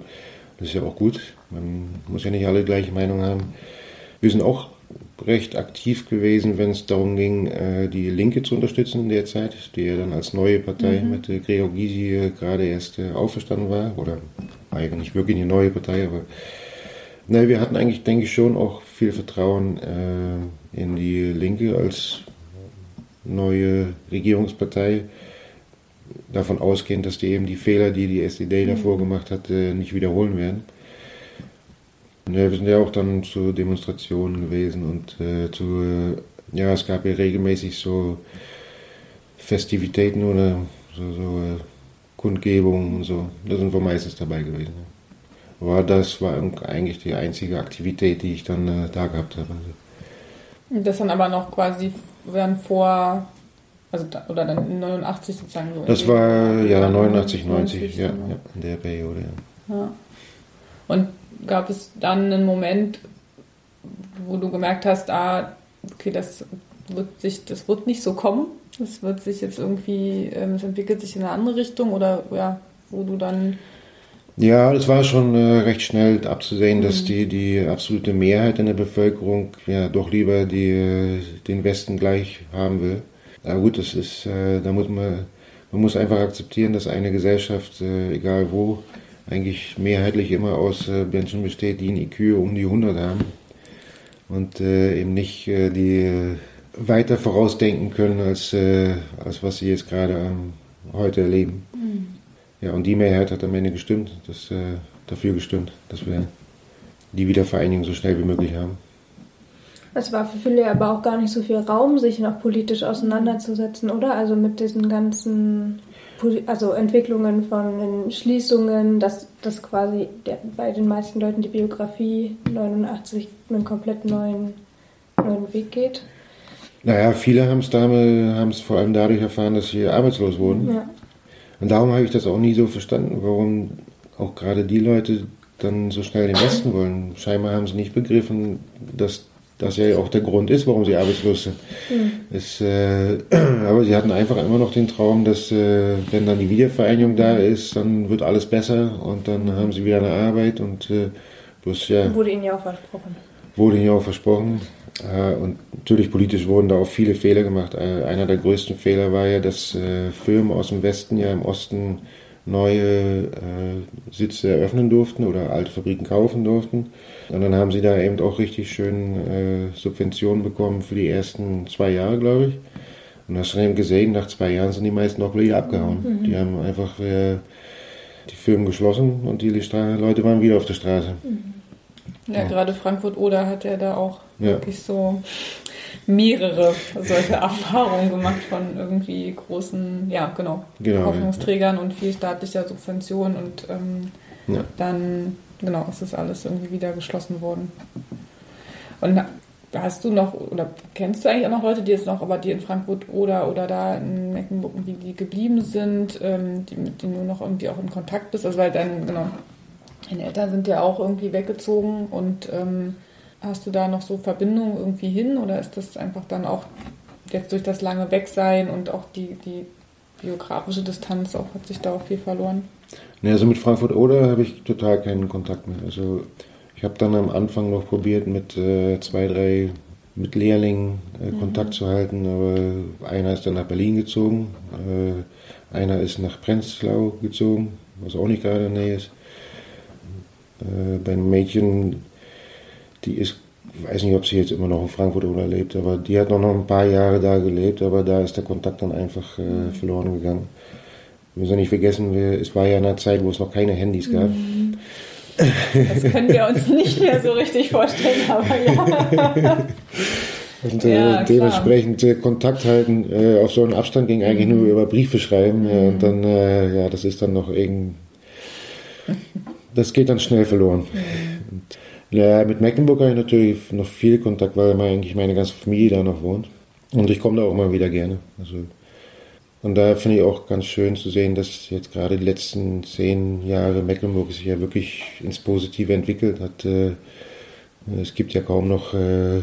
das ist ja auch gut. Man muss ja nicht alle gleiche Meinung haben. Wir sind auch recht aktiv gewesen, wenn es darum ging, äh, die Linke zu unterstützen in der Zeit, die ja dann als neue Partei mhm. mit Gregor Gysi gerade erst auferstanden war. Oder nicht wirklich eine neue Partei, aber na, wir hatten eigentlich, denke ich, schon auch viel Vertrauen äh, in die Linke als neue Regierungspartei. Davon ausgehend, dass die eben die Fehler, die die SED davor mhm. gemacht hat, äh, nicht wiederholen werden. Ja, wir sind ja auch dann zu Demonstrationen gewesen und äh, zu, äh, ja, es gab ja regelmäßig so Festivitäten oder so, so äh, Kundgebungen und so. Da sind wir meistens dabei gewesen. Aber das war eigentlich die einzige Aktivität, die ich dann äh, da gehabt habe. Das dann aber noch quasi dann vor, also oder dann 89 sozusagen so. Das war ja 89, 90, 90 ja, ja, in der Periode. Ja. ja. Und gab es dann einen Moment, wo du gemerkt hast, ah, okay, das wird sich, das wird nicht so kommen. Das wird sich jetzt irgendwie, ähm, es entwickelt sich in eine andere Richtung oder ja, wo du dann. Ja, es war schon äh, recht schnell abzusehen, mhm. dass die, die absolute Mehrheit in der Bevölkerung ja doch lieber die, äh, den Westen gleich haben will. Aber gut, das ist, äh, da muss man, man muss einfach akzeptieren, dass eine Gesellschaft, äh, egal wo, eigentlich mehrheitlich immer aus äh, Menschen besteht, die ein IQ um die 100 haben und äh, eben nicht die weiter vorausdenken können, als, als was sie jetzt gerade ähm, heute erleben. Mhm. Ja, und die Mehrheit hat am Ende gestimmt, das, äh, dafür gestimmt, dass wir die Wiedervereinigung so schnell wie möglich haben. Es war für viele aber auch gar nicht so viel Raum, sich noch politisch auseinanderzusetzen, oder? Also mit diesen ganzen also Entwicklungen von Schließungen, dass das quasi der, bei den meisten Leuten die Biografie 89 einen komplett neuen, neuen Weg geht. Naja, viele haben es haben es vor allem dadurch erfahren, dass sie arbeitslos wurden. Ja. Und darum habe ich das auch nie so verstanden, warum auch gerade die Leute dann so schnell den Westen wollen. Scheinbar haben sie nicht begriffen, dass das ja auch der Grund ist, warum sie arbeitslos sind. Mhm. Es, äh, <clears throat> aber sie hatten einfach immer noch den Traum, dass äh, wenn dann die Wiedervereinigung da ist, dann wird alles besser und dann haben sie wieder eine Arbeit und äh, bloß ja. Wurde ihnen ja auch versprochen. Wurde ihnen ja auch versprochen. Äh, und natürlich politisch wurden da auch viele Fehler gemacht. Äh, einer der größten Fehler war ja, dass äh, Firmen aus dem Westen ja im Osten neue Sitze eröffnen durften oder alte Fabriken kaufen durften. Und dann haben sie da eben auch richtig schön Subventionen bekommen für die ersten zwei Jahre, glaube ich. Und hast du dann eben gesehen, nach zwei Jahren sind die meisten auch wieder abgehauen. Mhm. Die haben einfach die Firmen geschlossen und die Leute waren wieder auf der Straße. Mhm. Ja, ja, gerade Frankfurt-Oder hat ja da auch ja. wirklich so mehrere solche <laughs> Erfahrungen gemacht von irgendwie großen, ja genau, genau Hoffnungsträgern und viel staatlicher Subvention und ähm, dann genau, ist alles irgendwie wieder geschlossen worden. Und hast du noch, oder kennst du eigentlich auch noch Leute, die jetzt noch, aber die in Frankfurt oder, oder da in Mecklenburg irgendwie die geblieben sind, ähm, die, mit denen du noch irgendwie auch in Kontakt bist? Also weil dann, genau, deine Eltern sind ja auch irgendwie weggezogen und ähm, hast du da noch so Verbindungen irgendwie hin oder ist das einfach dann auch jetzt durch das lange Wegsein und auch die, die biografische Distanz auch hat sich da auch viel verloren? Ne, also mit Frankfurt Oder habe ich total keinen Kontakt mehr. Also ich habe dann am Anfang noch probiert, mit äh, zwei, drei mit Lehrlingen äh, mhm. Kontakt zu halten, aber einer ist dann nach Berlin gezogen, äh, einer ist nach Prenzlau gezogen, was auch nicht gerade in der Nähe ist. Äh, bei einem Mädchen, die ist, ich weiß nicht, ob sie jetzt immer noch in Frankfurt oder lebt, aber die hat noch, noch ein paar Jahre da gelebt, aber da ist der Kontakt dann einfach äh, mhm. verloren gegangen. Wir müssen nicht vergessen, wir, es war ja eine Zeit, wo es noch keine Handys gab. Mhm. <laughs> Das können wir uns nicht mehr so richtig vorstellen, aber ja. <laughs> Und äh, ja, dementsprechend äh, Kontakt halten äh, auf so einen Abstand ging eigentlich mhm. nur über Briefe schreiben. Mhm. Ja, und dann, äh, ja, das ist dann noch irgend. <laughs> Das geht dann schnell verloren. Mhm. Ja, mit Mecklenburg habe ich natürlich noch viel Kontakt, weil eigentlich meine ganze Familie da noch wohnt. Und ich komme da auch mal wieder gerne. Also Und da finde ich auch ganz schön zu sehen, dass jetzt gerade die letzten zehn Jahre Mecklenburg sich ja wirklich ins Positive entwickelt hat. Äh, es gibt ja kaum noch äh,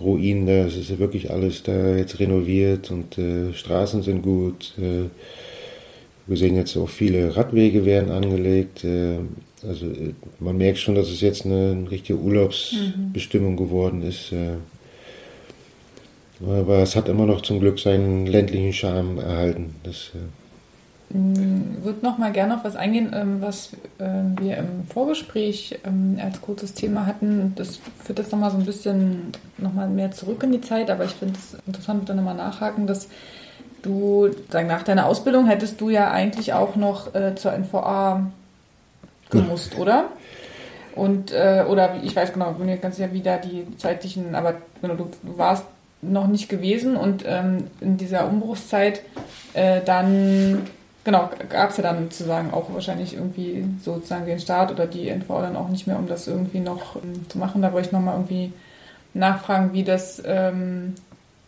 Ruinen, da ist ja wirklich alles da jetzt renoviert und äh, Straßen sind gut. Wir sehen jetzt auch viele Radwege werden angelegt. also man merkt schon, dass es jetzt eine, richtige Urlaubsbestimmung mhm. geworden ist. Aber es hat immer noch zum Glück seinen ländlichen Charme erhalten. Das, äh mm, würde noch mal gerne auf was eingehen, ähm, was ähm, wir im Vorgespräch ähm, als kurzes Thema hatten. Das führt das noch mal so ein bisschen noch mal mehr zurück in die Zeit, aber ich finde es interessant, dann nochmal nachhaken, dass du sagen, nach deiner Ausbildung hättest du ja eigentlich auch noch äh, zur NVA gemusst, ja. oder? Und äh, oder ich weiß genau, mir ganz sicher, wie da die zeitlichen, aber du, du warst noch nicht gewesen und ähm, in dieser Umbruchszeit äh, dann, genau, gab es ja dann sozusagen auch wahrscheinlich irgendwie sozusagen den Staat oder die NV dann auch nicht mehr, um das irgendwie noch ähm, zu machen. Da wollte ich nochmal irgendwie nachfragen, wie das, ähm,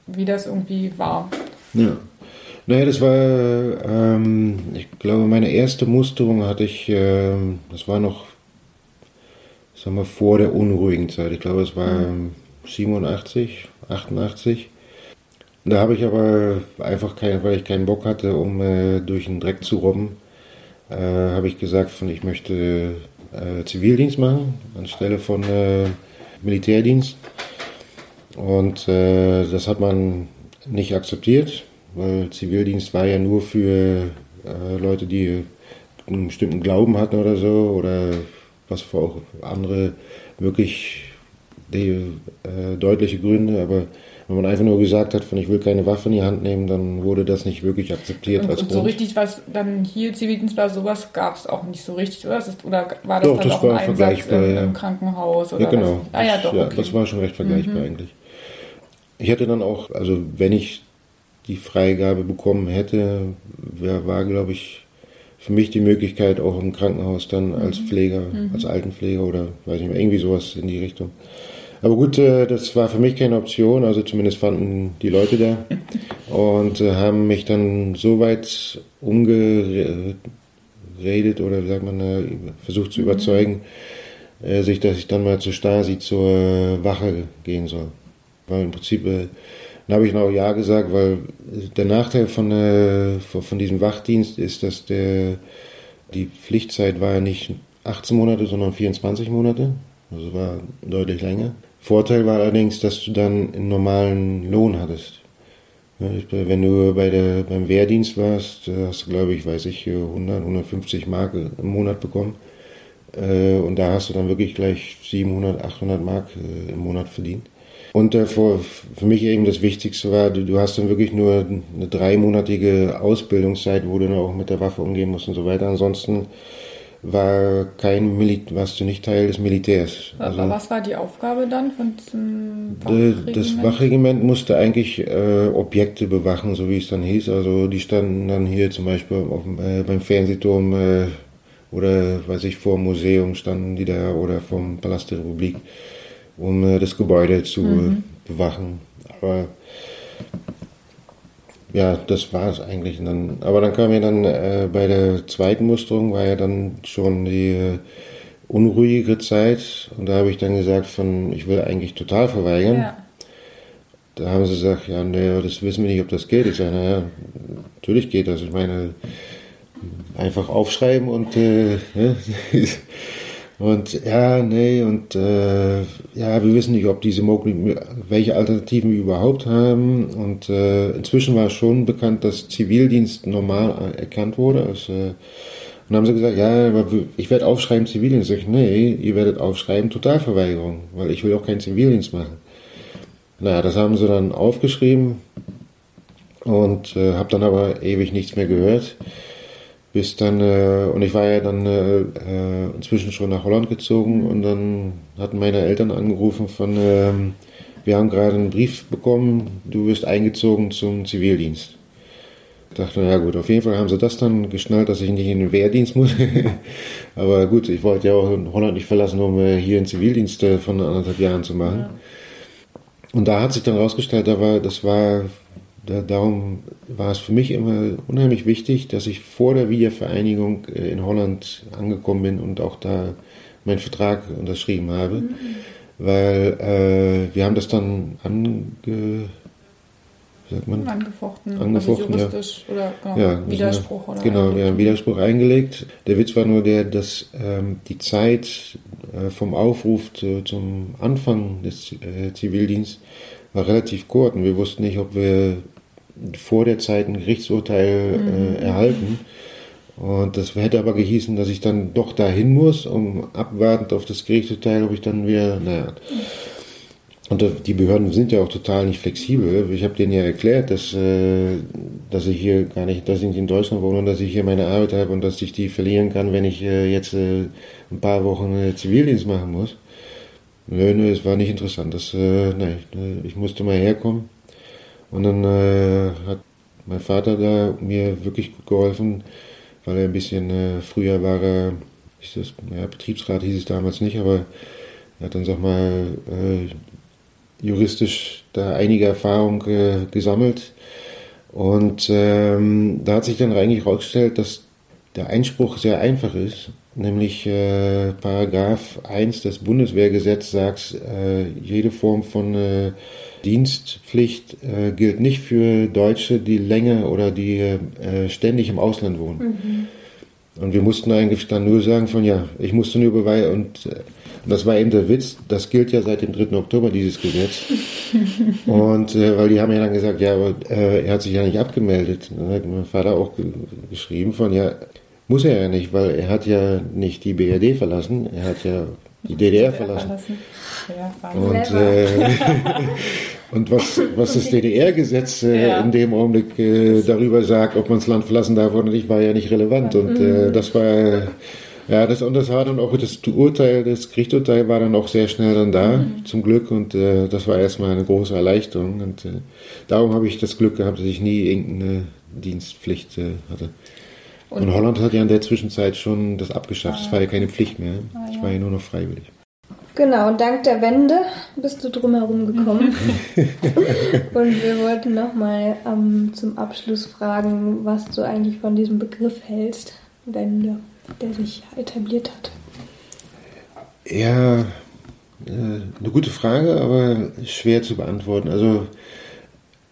wie das irgendwie war. Ja. Naja, das war, ähm, ich glaube, meine erste Musterung hatte ich, ähm, das war noch, sagen wir, vor der unruhigen Zeit. Ich glaube, es war mhm. 87, 88. Da habe ich aber einfach keinen, weil ich keinen Bock hatte, um äh, durch den Dreck zu robben, äh, habe ich gesagt, von, ich möchte äh, Zivildienst machen anstelle von äh, Militärdienst. Und äh, das hat man nicht akzeptiert, weil Zivildienst war ja nur für äh, Leute, die einen bestimmten Glauben hatten oder so oder was für auch andere wirklich die, äh, deutliche Gründe, aber wenn man einfach nur gesagt hat, von ich will keine Waffe in die Hand nehmen, dann wurde das nicht wirklich akzeptiert und, als und so richtig was dann hier Zivildienst war, sowas gab es auch nicht so richtig, oder? Ist, oder war das doch, dann das auch war ein Einsatz im, im, Krankenhaus? Oder ja, genau. Was? Ah, ja, doch, ja, okay. das war schon recht vergleichbar mhm. eigentlich. Ich hätte dann auch, also wenn ich die Freigabe bekommen hätte, wär, war, glaube ich, für mich die Möglichkeit, auch im Krankenhaus dann als mhm. Pfleger, mhm. als Altenpfleger oder weiß nicht mehr, irgendwie sowas in die Richtung. Aber gut, äh, das war für mich keine Option, also zumindest fanden die Leute da <laughs> und äh, haben mich dann so weit umgeredet oder wie sagt man, äh, versucht zu mhm. überzeugen, sich, dass ich dann mal zur Stasi, zur Wache gehen soll. Weil im Prinzip, dann habe ich noch Ja gesagt, weil der Nachteil von, von diesem Wachdienst ist, dass der, die Pflichtzeit war ja nicht 18 Monate, sondern 24 Monate. Also war deutlich länger. Vorteil war allerdings, dass du dann einen normalen Lohn hattest. Wenn du bei der, beim Wehrdienst warst, hast du, glaube ich, weiß ich, 100, 150 Mark im Monat bekommen. Äh, und da hast du dann wirklich gleich 700, 800 Mark äh, im Monat verdient. Und für, für mich eben das Wichtigste war, du, du hast dann wirklich nur eine dreimonatige Ausbildungszeit, wo du dann auch mit der Waffe umgehen musst und so weiter. Ansonsten war kein Mil warst du nicht Teil des Militärs. Also, Aber was war die Aufgabe dann von diesem Wachregiment? Das Wachregiment musste eigentlich äh, Objekte bewachen, so wie es dann hieß. Also die standen dann hier zum Beispiel auf, äh, beim Fernsehturm äh, oder weiß ich vor dem Museum standen die da oder vom Palast der Republik, um äh, das Gebäude zu mhm. bewachen. Aber ja, das war es eigentlich. Dann, aber dann kam ja dann äh, bei der zweiten Musterung war ja dann schon die äh, unruhige Zeit und da habe ich dann gesagt von, ich will eigentlich total verweigern. Ja. Da haben sie gesagt, ja, nee, das wissen wir nicht, ob das geht. Ich sage, naja, natürlich geht das. Ich meine, einfach aufschreiben und äh, <laughs> Und ja, nee, und äh, ja, wir wissen nicht, ob diese Mogli, welche Alternativen wir überhaupt haben. Und äh, inzwischen war schon bekannt, dass Zivildienst normal erkannt wurde. Also, äh, und haben sie gesagt, ja, ich werde aufschreiben Zivildienst. Ich, nee, ihr werdet aufschreiben Totalverweigerung, weil ich will auch keinen Zivildienst machen. Naja, das haben sie dann aufgeschrieben und äh, habe dann aber ewig nichts mehr gehört. Bis dann, äh, und ich war ja dann äh, äh, inzwischen schon nach Holland gezogen und dann hatten meine Eltern angerufen von, äh, wir haben gerade einen Brief bekommen, du wirst eingezogen zum Zivildienst. Ich dachte, ja gut, auf jeden Fall haben sie das dann geschnallt, dass ich nicht in den Wehrdienst muss. <laughs> Aber gut, ich wollte ja auch Holland nicht verlassen, um äh, hier einen Zivildienst äh, von anderthalb Jahren zu machen. Ja. Und da hat sich dann rausgestellt, da war, das war da, darum war es für mich immer unheimlich wichtig, dass ich vor der Wiedervereinigung äh, in Holland angekommen bin und auch da meinen Vertrag unterschrieben habe. Mhm. Weil äh, wir haben das dann ange? Angefochten. Angefochten, also juristisch ja. oder genau, ja, Widerspruch. Oder genau, wir haben Widerspruch eingelegt. Der Witz war nur der, dass ähm, die Zeit äh, vom Aufruf zu, zum Anfang des äh, Zivildienstes war relativ kurz und wir wussten nicht, ob wir vor der Zeit ein Gerichtsurteil mhm. äh, erhalten. Und das hätte aber gehießen, dass ich dann doch dahin muss, um abwartend auf das Gerichtsurteil, ob ich dann wieder, naja. Und die Behörden sind ja auch total nicht flexibel. Ich habe denen ja erklärt, dass, äh, dass ich hier gar nicht, dass ich nicht in Deutschland wohne und dass ich hier meine Arbeit habe und dass ich die verlieren kann, wenn ich äh, jetzt äh, ein paar Wochen Zivildienst machen muss. Nö, nö, es war nicht interessant. Das, äh, nein, ich musste mal herkommen. Und dann äh, hat mein Vater da mir wirklich gut geholfen, weil er ein bisschen äh, früher war, er, ist das, ja, Betriebsrat hieß es damals nicht, aber er hat dann, sag mal, äh, juristisch da einige Erfahrung äh, gesammelt. Und ähm, da hat sich dann eigentlich herausgestellt, dass der Einspruch sehr einfach ist, nämlich äh, Paragraph 1 des Bundeswehrgesetzes sagt, äh, jede Form von äh, Dienstpflicht äh, gilt nicht für Deutsche, die länger oder die äh, ständig im Ausland wohnen. Mhm. Und wir mussten eigentlich dann nur sagen von ja, ich musste nur beweisen und äh, das war eben der Witz, das gilt ja seit dem 3. Oktober, dieses Gesetz. <laughs> und äh, weil die haben ja dann gesagt, ja, aber äh, er hat sich ja nicht abgemeldet. Dann hat mein Vater auch ge geschrieben von, ja, muss er ja nicht, weil er hat ja nicht die BRD verlassen, er hat ja die DDR verlassen. Ja, und, äh, <laughs> und was, was das DDR-Gesetz äh, ja. in dem Augenblick äh, darüber sagt, ob man das Land verlassen darf oder nicht, war ja nicht relevant. Und äh, mhm. das war ja, das, und das war dann auch das Urteil, das Gerichtsurteil war dann auch sehr schnell dann da, mhm. zum Glück. Und äh, das war erstmal eine große Erleichterung. Und äh, darum habe ich das Glück gehabt, dass ich nie irgendeine Dienstpflicht äh, hatte. Und, und, Holland hat ja in der Zwischenzeit schon das abgeschafft. Es ah, war ja keine Pflicht mehr. Ah, ich war ja nur noch freiwillig. Genau, und dank der Wende bist du drumherum gekommen. <laughs> und wir wollten nochmal ähm, zum Abschluss fragen, was du eigentlich von diesem Begriff hältst, Wende der sich etabliert hat? Ja, äh, eine gute Frage, aber schwer zu beantworten. Also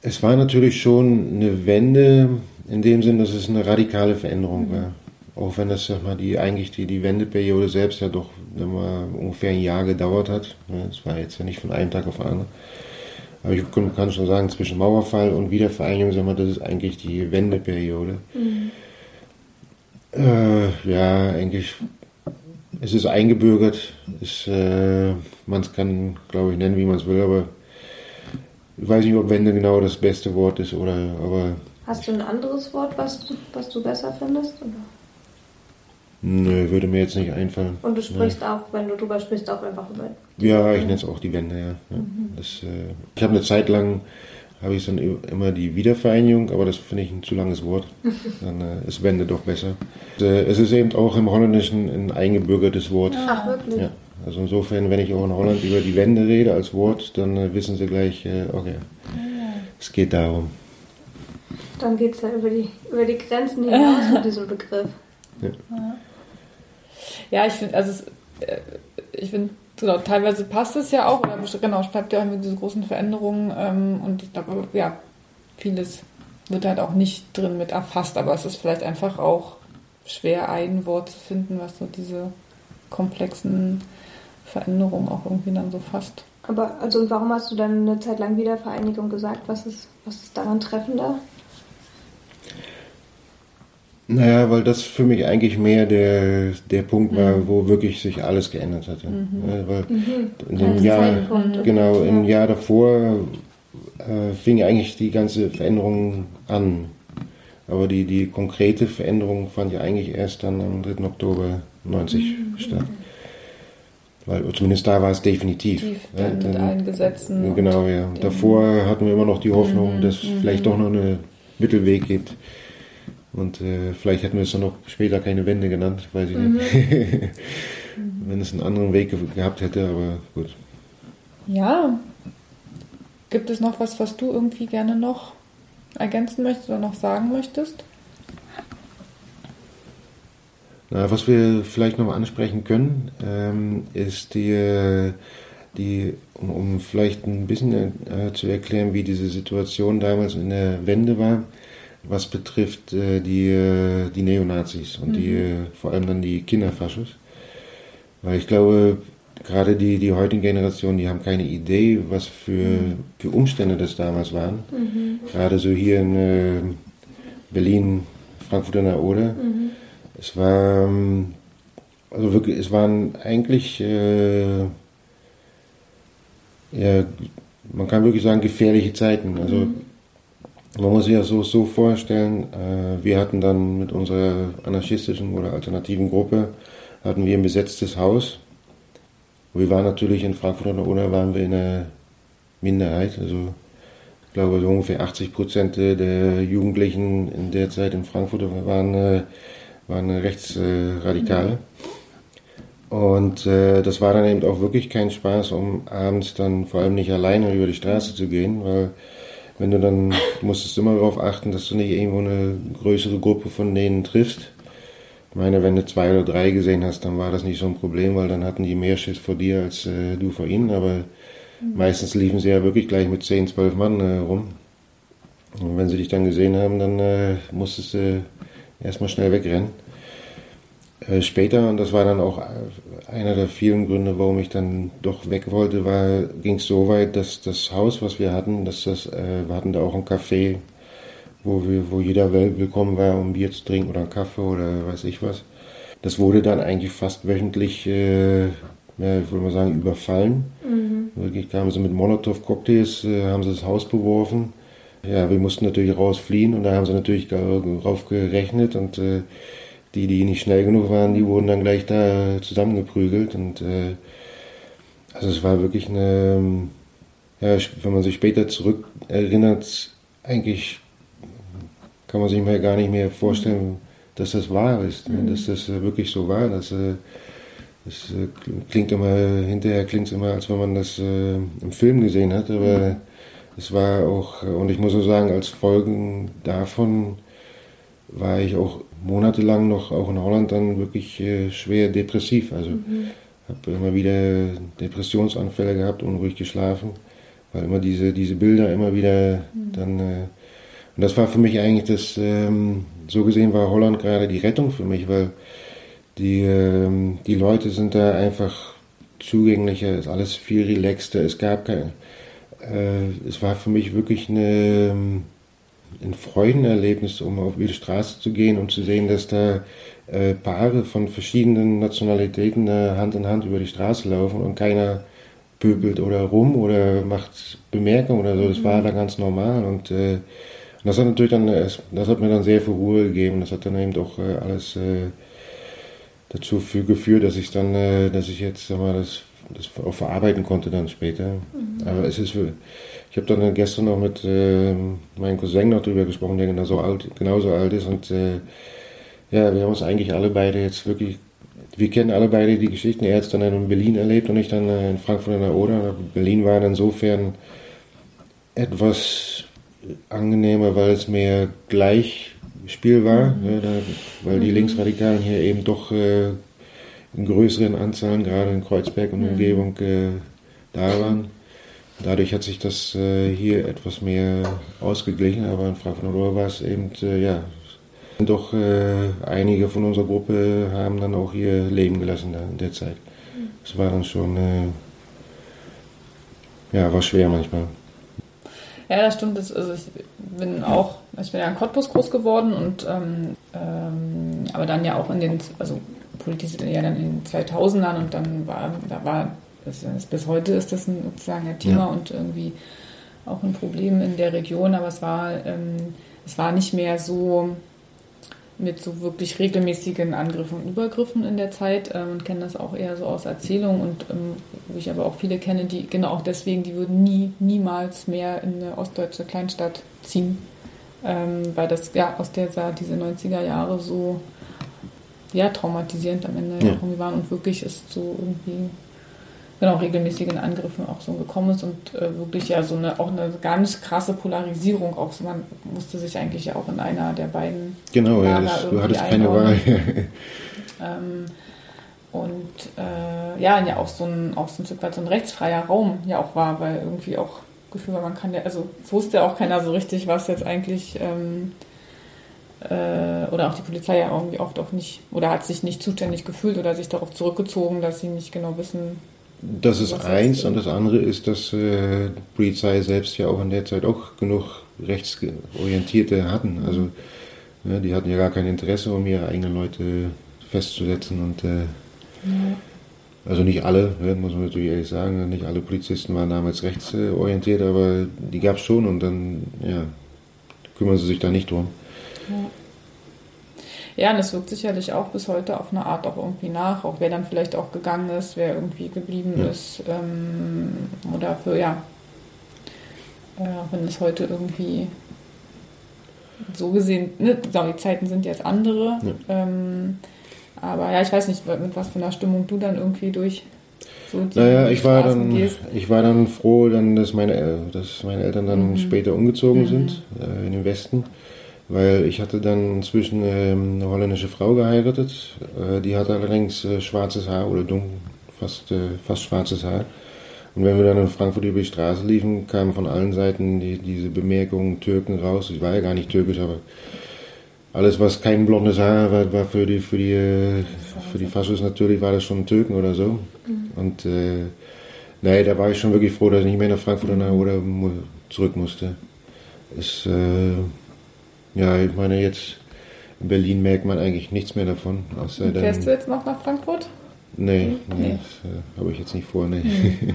es war natürlich schon eine Wende in dem Sinn, dass es eine radikale Veränderung mhm. war. Auch wenn das sag mal, die eigentlich die, die Wendeperiode selbst ja doch immer ungefähr ein Jahr gedauert hat. Es war jetzt ja nicht von einem Tag auf den anderen. Aber ich kann schon sagen, zwischen Mauerfall und Wiedervereinigung, sag mal, das ist eigentlich die Wendeperiode. Mhm. Äh, ja, eigentlich. Es ist eingebürgert. Äh, man kann, glaube ich, nennen, wie man es will, aber ich weiß nicht, ob Wende genau das beste Wort ist oder. Aber Hast du ein anderes Wort, was, was du besser findest? Oder? Nö, würde mir jetzt nicht einfallen. Und du sprichst nee. auch, wenn du drüber sprichst, auch einfach über. Ja, ich nenne es auch die Wende, ja. ja. Mhm. Das, äh, ich habe eine Zeit lang habe ich dann immer die Wiedervereinigung, aber das finde ich ein zu langes Wort. <laughs> Dann äh, ist Wende doch besser. Äh, es ist eben auch im Holländischen ein eingebürgertes Wort. Ach, wirklich? Ja. Also insofern, wenn ich auch in Holland über die Wende rede als Wort, dann äh, wissen sie gleich, äh, okay, es geht darum. Dann geht es ja über die, über die Grenzen hinaus <laughs> mit diesem Begriff. Ja, ja ich finde, also äh, ich finde genau, teilweise passt es ja auch, oder genau, bleibt ja auch mit diesen großen Veränderungen ähm, und ich glaube, ja, vieles wird halt auch nicht drin mit erfasst, aber es ist vielleicht einfach auch schwer, ein Wort zu finden, was so diese komplexen Veränderungen auch irgendwie dann so fasst. Aber also warum hast du dann eine Zeit lang Wiedervereinigung gesagt? Was ist, was ist daran treffender? Naja, weil das für mich eigentlich mehr der, der Punkt war, mhm. wo wirklich sich alles geändert hatte. Mhm. Ja, weil mhm. in dem Jahr, genau, im Jahr davor äh, fing eigentlich die ganze Veränderung an. Aber die, die konkrete Veränderung fand ja eigentlich erst dann am 3. Oktober 90 mhm. statt. Weil zumindest da war es definitiv. Ja, dann, mit allen Gesetzen. Genau, ja. Davor hatten wir immer noch die Hoffnung, mhm. dass es vielleicht doch noch einen Mittelweg gibt. Und äh, vielleicht hätten wir es dann noch später keine Wende genannt, weiß ich mhm. nicht. <laughs> Wenn es einen anderen Weg gehabt hätte, aber gut. Ja. Gibt es noch was, was du irgendwie gerne noch ergänzen möchtest oder noch sagen möchtest? Na, was wir vielleicht noch ansprechen können, ähm, ist die, die um, um, vielleicht ein bisschen äh, zu erklären, wie diese Situation damals in der Wende war, was betrifft äh, die, äh, die Neonazis und mhm. die, äh, vor allem dann die Kinderfaschos. Weil ich glaube, gerade die, die heutigen Generationen, die haben keine Idee, was für, mhm. für Umstände das damals waren. Mhm. Gerade so hier in äh, Berlin, Frankfurt an der Oder. Mhm. Es war, ähm, also wirklich, es waren eigentlich, äh, ja, man kann wirklich sagen, gefährliche Zeiten. Also mhm. Man muss sich das so, so vorstellen, äh, wir hatten dann mit unserer anarchistischen oder alternativen Gruppe, hatten wir ein besetztes Haus. Wir waren natürlich in Frankfurt an der Oder, waren wir in einer Minderheit, also ich glaube so ungefähr 80 Prozent der Jugendlichen in der Zeit in Frankfurt waren äh, waren rechtsradikale. Und äh, das war dann eben auch wirklich kein Spaß, um abends dann vor allem nicht alleine über die Straße zu gehen, weil wenn du dann, du musstest immer darauf achten, dass du nicht irgendwo eine größere Gruppe von denen triffst. Ich meine, wenn du zwei oder drei gesehen hast, dann war das nicht so ein Problem, weil dann hatten die mehr Schiss vor dir als äh, du vor ihnen, aber mhm. meistens liefen sie ja wirklich gleich mit zehn, zwölf Mann äh, rum. Und wenn sie dich dann gesehen haben, dann äh, musstest du erstmal schnell wegrennen. Äh, später, und das war dann auch einer der vielen Gründe, warum ich dann doch weg wollte, war, ging es so weit, dass das Haus, was wir hatten, dass das, äh, wir hatten da auch ein Café, wo, wir, wo jeder willkommen war, um Bier zu trinken oder einen Kaffee oder weiß ich was. Das wurde dann eigentlich fast wöchentlich, äh, ja, ich würde mal sagen, überfallen. Mhm. Wirklich kamen sie mit Molotow-Cocktails, äh, haben sie das Haus beworfen ja, wir mussten natürlich rausfliehen und da haben sie natürlich darauf gerechnet und äh, die, die nicht schnell genug waren, die wurden dann gleich da zusammengeprügelt und äh, also es war wirklich eine, ja, wenn man sich später zurück erinnert, eigentlich kann man sich mir gar nicht mehr vorstellen, dass das wahr ist, ne? dass das äh, wirklich so war. Dass, äh, das äh, klingt immer, hinterher klingt es immer, als wenn man das im Film gesehen hat, aber es war auch, und ich muss auch sagen, als Folgen davon war ich auch monatelang noch, auch in Holland, dann wirklich äh, schwer depressiv. Also mhm. habe immer wieder Depressionsanfälle gehabt, unruhig geschlafen, weil immer diese, diese Bilder immer wieder mhm. dann. Äh, und das war für mich eigentlich das, ähm, so gesehen war Holland gerade die Rettung für mich, weil die, ähm, die Leute sind da einfach zugänglicher, ist alles viel relaxter. Es gab keine, äh, es war für mich wirklich eine, ein Freudenerlebnis, um auf die Straße zu gehen und zu sehen, dass da äh, Paare von verschiedenen Nationalitäten äh, Hand in Hand über die Straße laufen und keiner pöbelt oder rum oder macht Bemerkungen oder so. Das war da ganz normal und äh, das hat natürlich dann, das hat mir dann sehr viel Ruhe gegeben. Das hat dann eben auch äh, alles äh, dazu geführt, dass ich dann, äh, dass ich jetzt sag mal, das das auch verarbeiten konnte dann später. Mhm. Aber es ist, ich habe dann gestern noch mit äh, meinem Cousin noch drüber gesprochen, der genauso alt, genauso alt ist und äh, ja, wir haben uns eigentlich alle beide jetzt wirklich, wir kennen alle beide die Geschichten. Er hat es dann in Berlin erlebt und ich dann äh, in Frankfurt an der Oder. Berlin war insofern etwas angenehmer, weil es mehr Gleichspiel war, mhm. ja, da, weil die mhm. Linksradikalen hier eben doch äh, in größeren Anzahlen, gerade in Kreuzberg und mhm. Umgebung, äh, da waren. Dadurch hat sich das äh, hier etwas mehr ausgeglichen, aber in Frankfurt war es eben, äh, ja, doch äh, einige von unserer Gruppe haben dann auch ihr Leben gelassen da in der Zeit. Es war dann schon, äh, ja, war schwer manchmal. Ja, das stimmt. Das, also ich bin auch, ich bin ja in Cottbus groß geworden und ähm, ähm, aber dann ja auch in den, also politisch ja dann in den 2000ern und dann war, da war, das, das, bis heute ist das ein, sozusagen ein Thema ja. und irgendwie auch ein Problem in der Region, aber es war, ähm, es war nicht mehr so mit so wirklich regelmäßigen Angriffen und Übergriffen in der Zeit ähm, und kenne das auch eher so aus Erzählungen und ähm, wo ich aber auch viele kenne, die genau auch deswegen, die würden nie, niemals mehr in eine ostdeutsche Kleinstadt ziehen, ähm, weil das ja aus der diese 90er Jahre so ja, traumatisierend am Ende ja. irgendwie waren und wirklich ist so irgendwie genau regelmäßigen Angriffen auch so gekommen ist und äh, wirklich ja so eine auch eine ganz krasse Polarisierung auch so man musste sich eigentlich ja auch in einer der beiden genau ja das, du hattest keine Wahl <laughs> ähm, und äh, ja ja auch so ein auch so ein Stück weit so ein rechtsfreier Raum ja auch war weil irgendwie auch Gefühl war man kann ja also wusste ja auch keiner so richtig was jetzt eigentlich ähm, äh, oder auch die Polizei ja irgendwie oft auch nicht oder hat sich nicht zuständig gefühlt oder sich darauf zurückgezogen, dass sie nicht genau wissen. Das ist eins und das andere ist, dass äh, die Polizei selbst ja auch in der Zeit auch genug Rechtsorientierte hatten. Also ja, die hatten ja gar kein Interesse, um ihre eigenen Leute festzusetzen und äh, ja. Also nicht alle, muss man natürlich ehrlich sagen, nicht alle Polizisten waren damals rechtsorientiert, aber die gab es schon und dann ja, kümmern sie sich da nicht drum. Ja. Und es wirkt sicherlich auch bis heute auf eine Art auch irgendwie nach, auch wer dann vielleicht auch gegangen ist, wer irgendwie geblieben ja. ist ähm, oder für, ja, äh, wenn es heute irgendwie so gesehen, ne, die Zeiten sind jetzt andere, ja. ähm, aber ja, ich weiß nicht, mit was für einer Stimmung du dann irgendwie durch so naja, ich war, dann, ich war dann froh, dann, dass, meine, dass meine Eltern dann mhm. später umgezogen mhm. sind äh, in den Westen weil ich hatte dann inzwischen ähm, eine holländische Frau geheiratet. Äh, die hatte allerdings äh, schwarzes Haar oder dunkel, fast, äh, fast schwarzes Haar. Und wenn wir dann in Frankfurt über die Straße liefen, kamen von allen Seiten die, diese Bemerkungen Türken raus. Ich war ja gar nicht türkisch, aber alles, was kein blondes Haar war, war für die, für die, äh, für die Faschos natürlich, war das schon Türken oder so. Mhm. Und äh, nee, da war ich schon wirklich froh, dass ich nicht mehr nach Frankfurt oder zurück musste. Es, äh, ja, ich meine, jetzt in Berlin merkt man eigentlich nichts mehr davon. Außer Fährst du jetzt noch nach Frankfurt? Nee, nee, nee. das äh, habe ich jetzt nicht vor. Nee. Mhm. <laughs>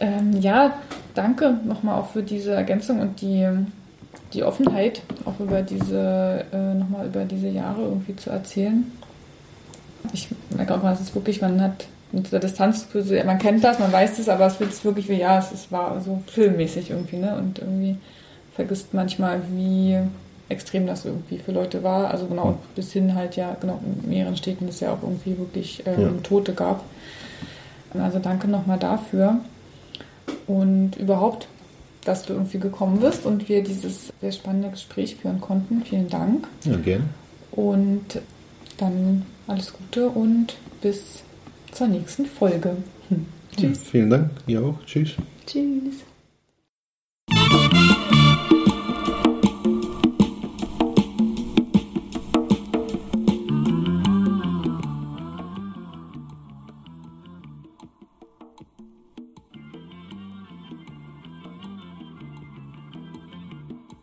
ähm, ja, danke nochmal auch für diese Ergänzung und die, die Offenheit, auch über diese, äh, nochmal über diese Jahre irgendwie zu erzählen. Ich merke auch mal, es ist wirklich, man hat mit dieser Distanz, man kennt das, man weiß das, aber es wird wirklich wie, ja, es war so filmmäßig irgendwie, ne? Und irgendwie vergisst manchmal, wie extrem das irgendwie für Leute war. Also genau, hm. bis hin halt ja, genau, in mehreren Städten es ja auch irgendwie wirklich ähm, ja. Tote gab. Also danke nochmal dafür. Und überhaupt, dass du irgendwie gekommen bist und wir dieses sehr spannende Gespräch führen konnten. Vielen Dank. Ja, gerne. Und dann alles Gute und bis zur nächsten Folge. Hm. Tschüss. Ja, vielen Dank. Ihr auch. Tschüss. Tschüss.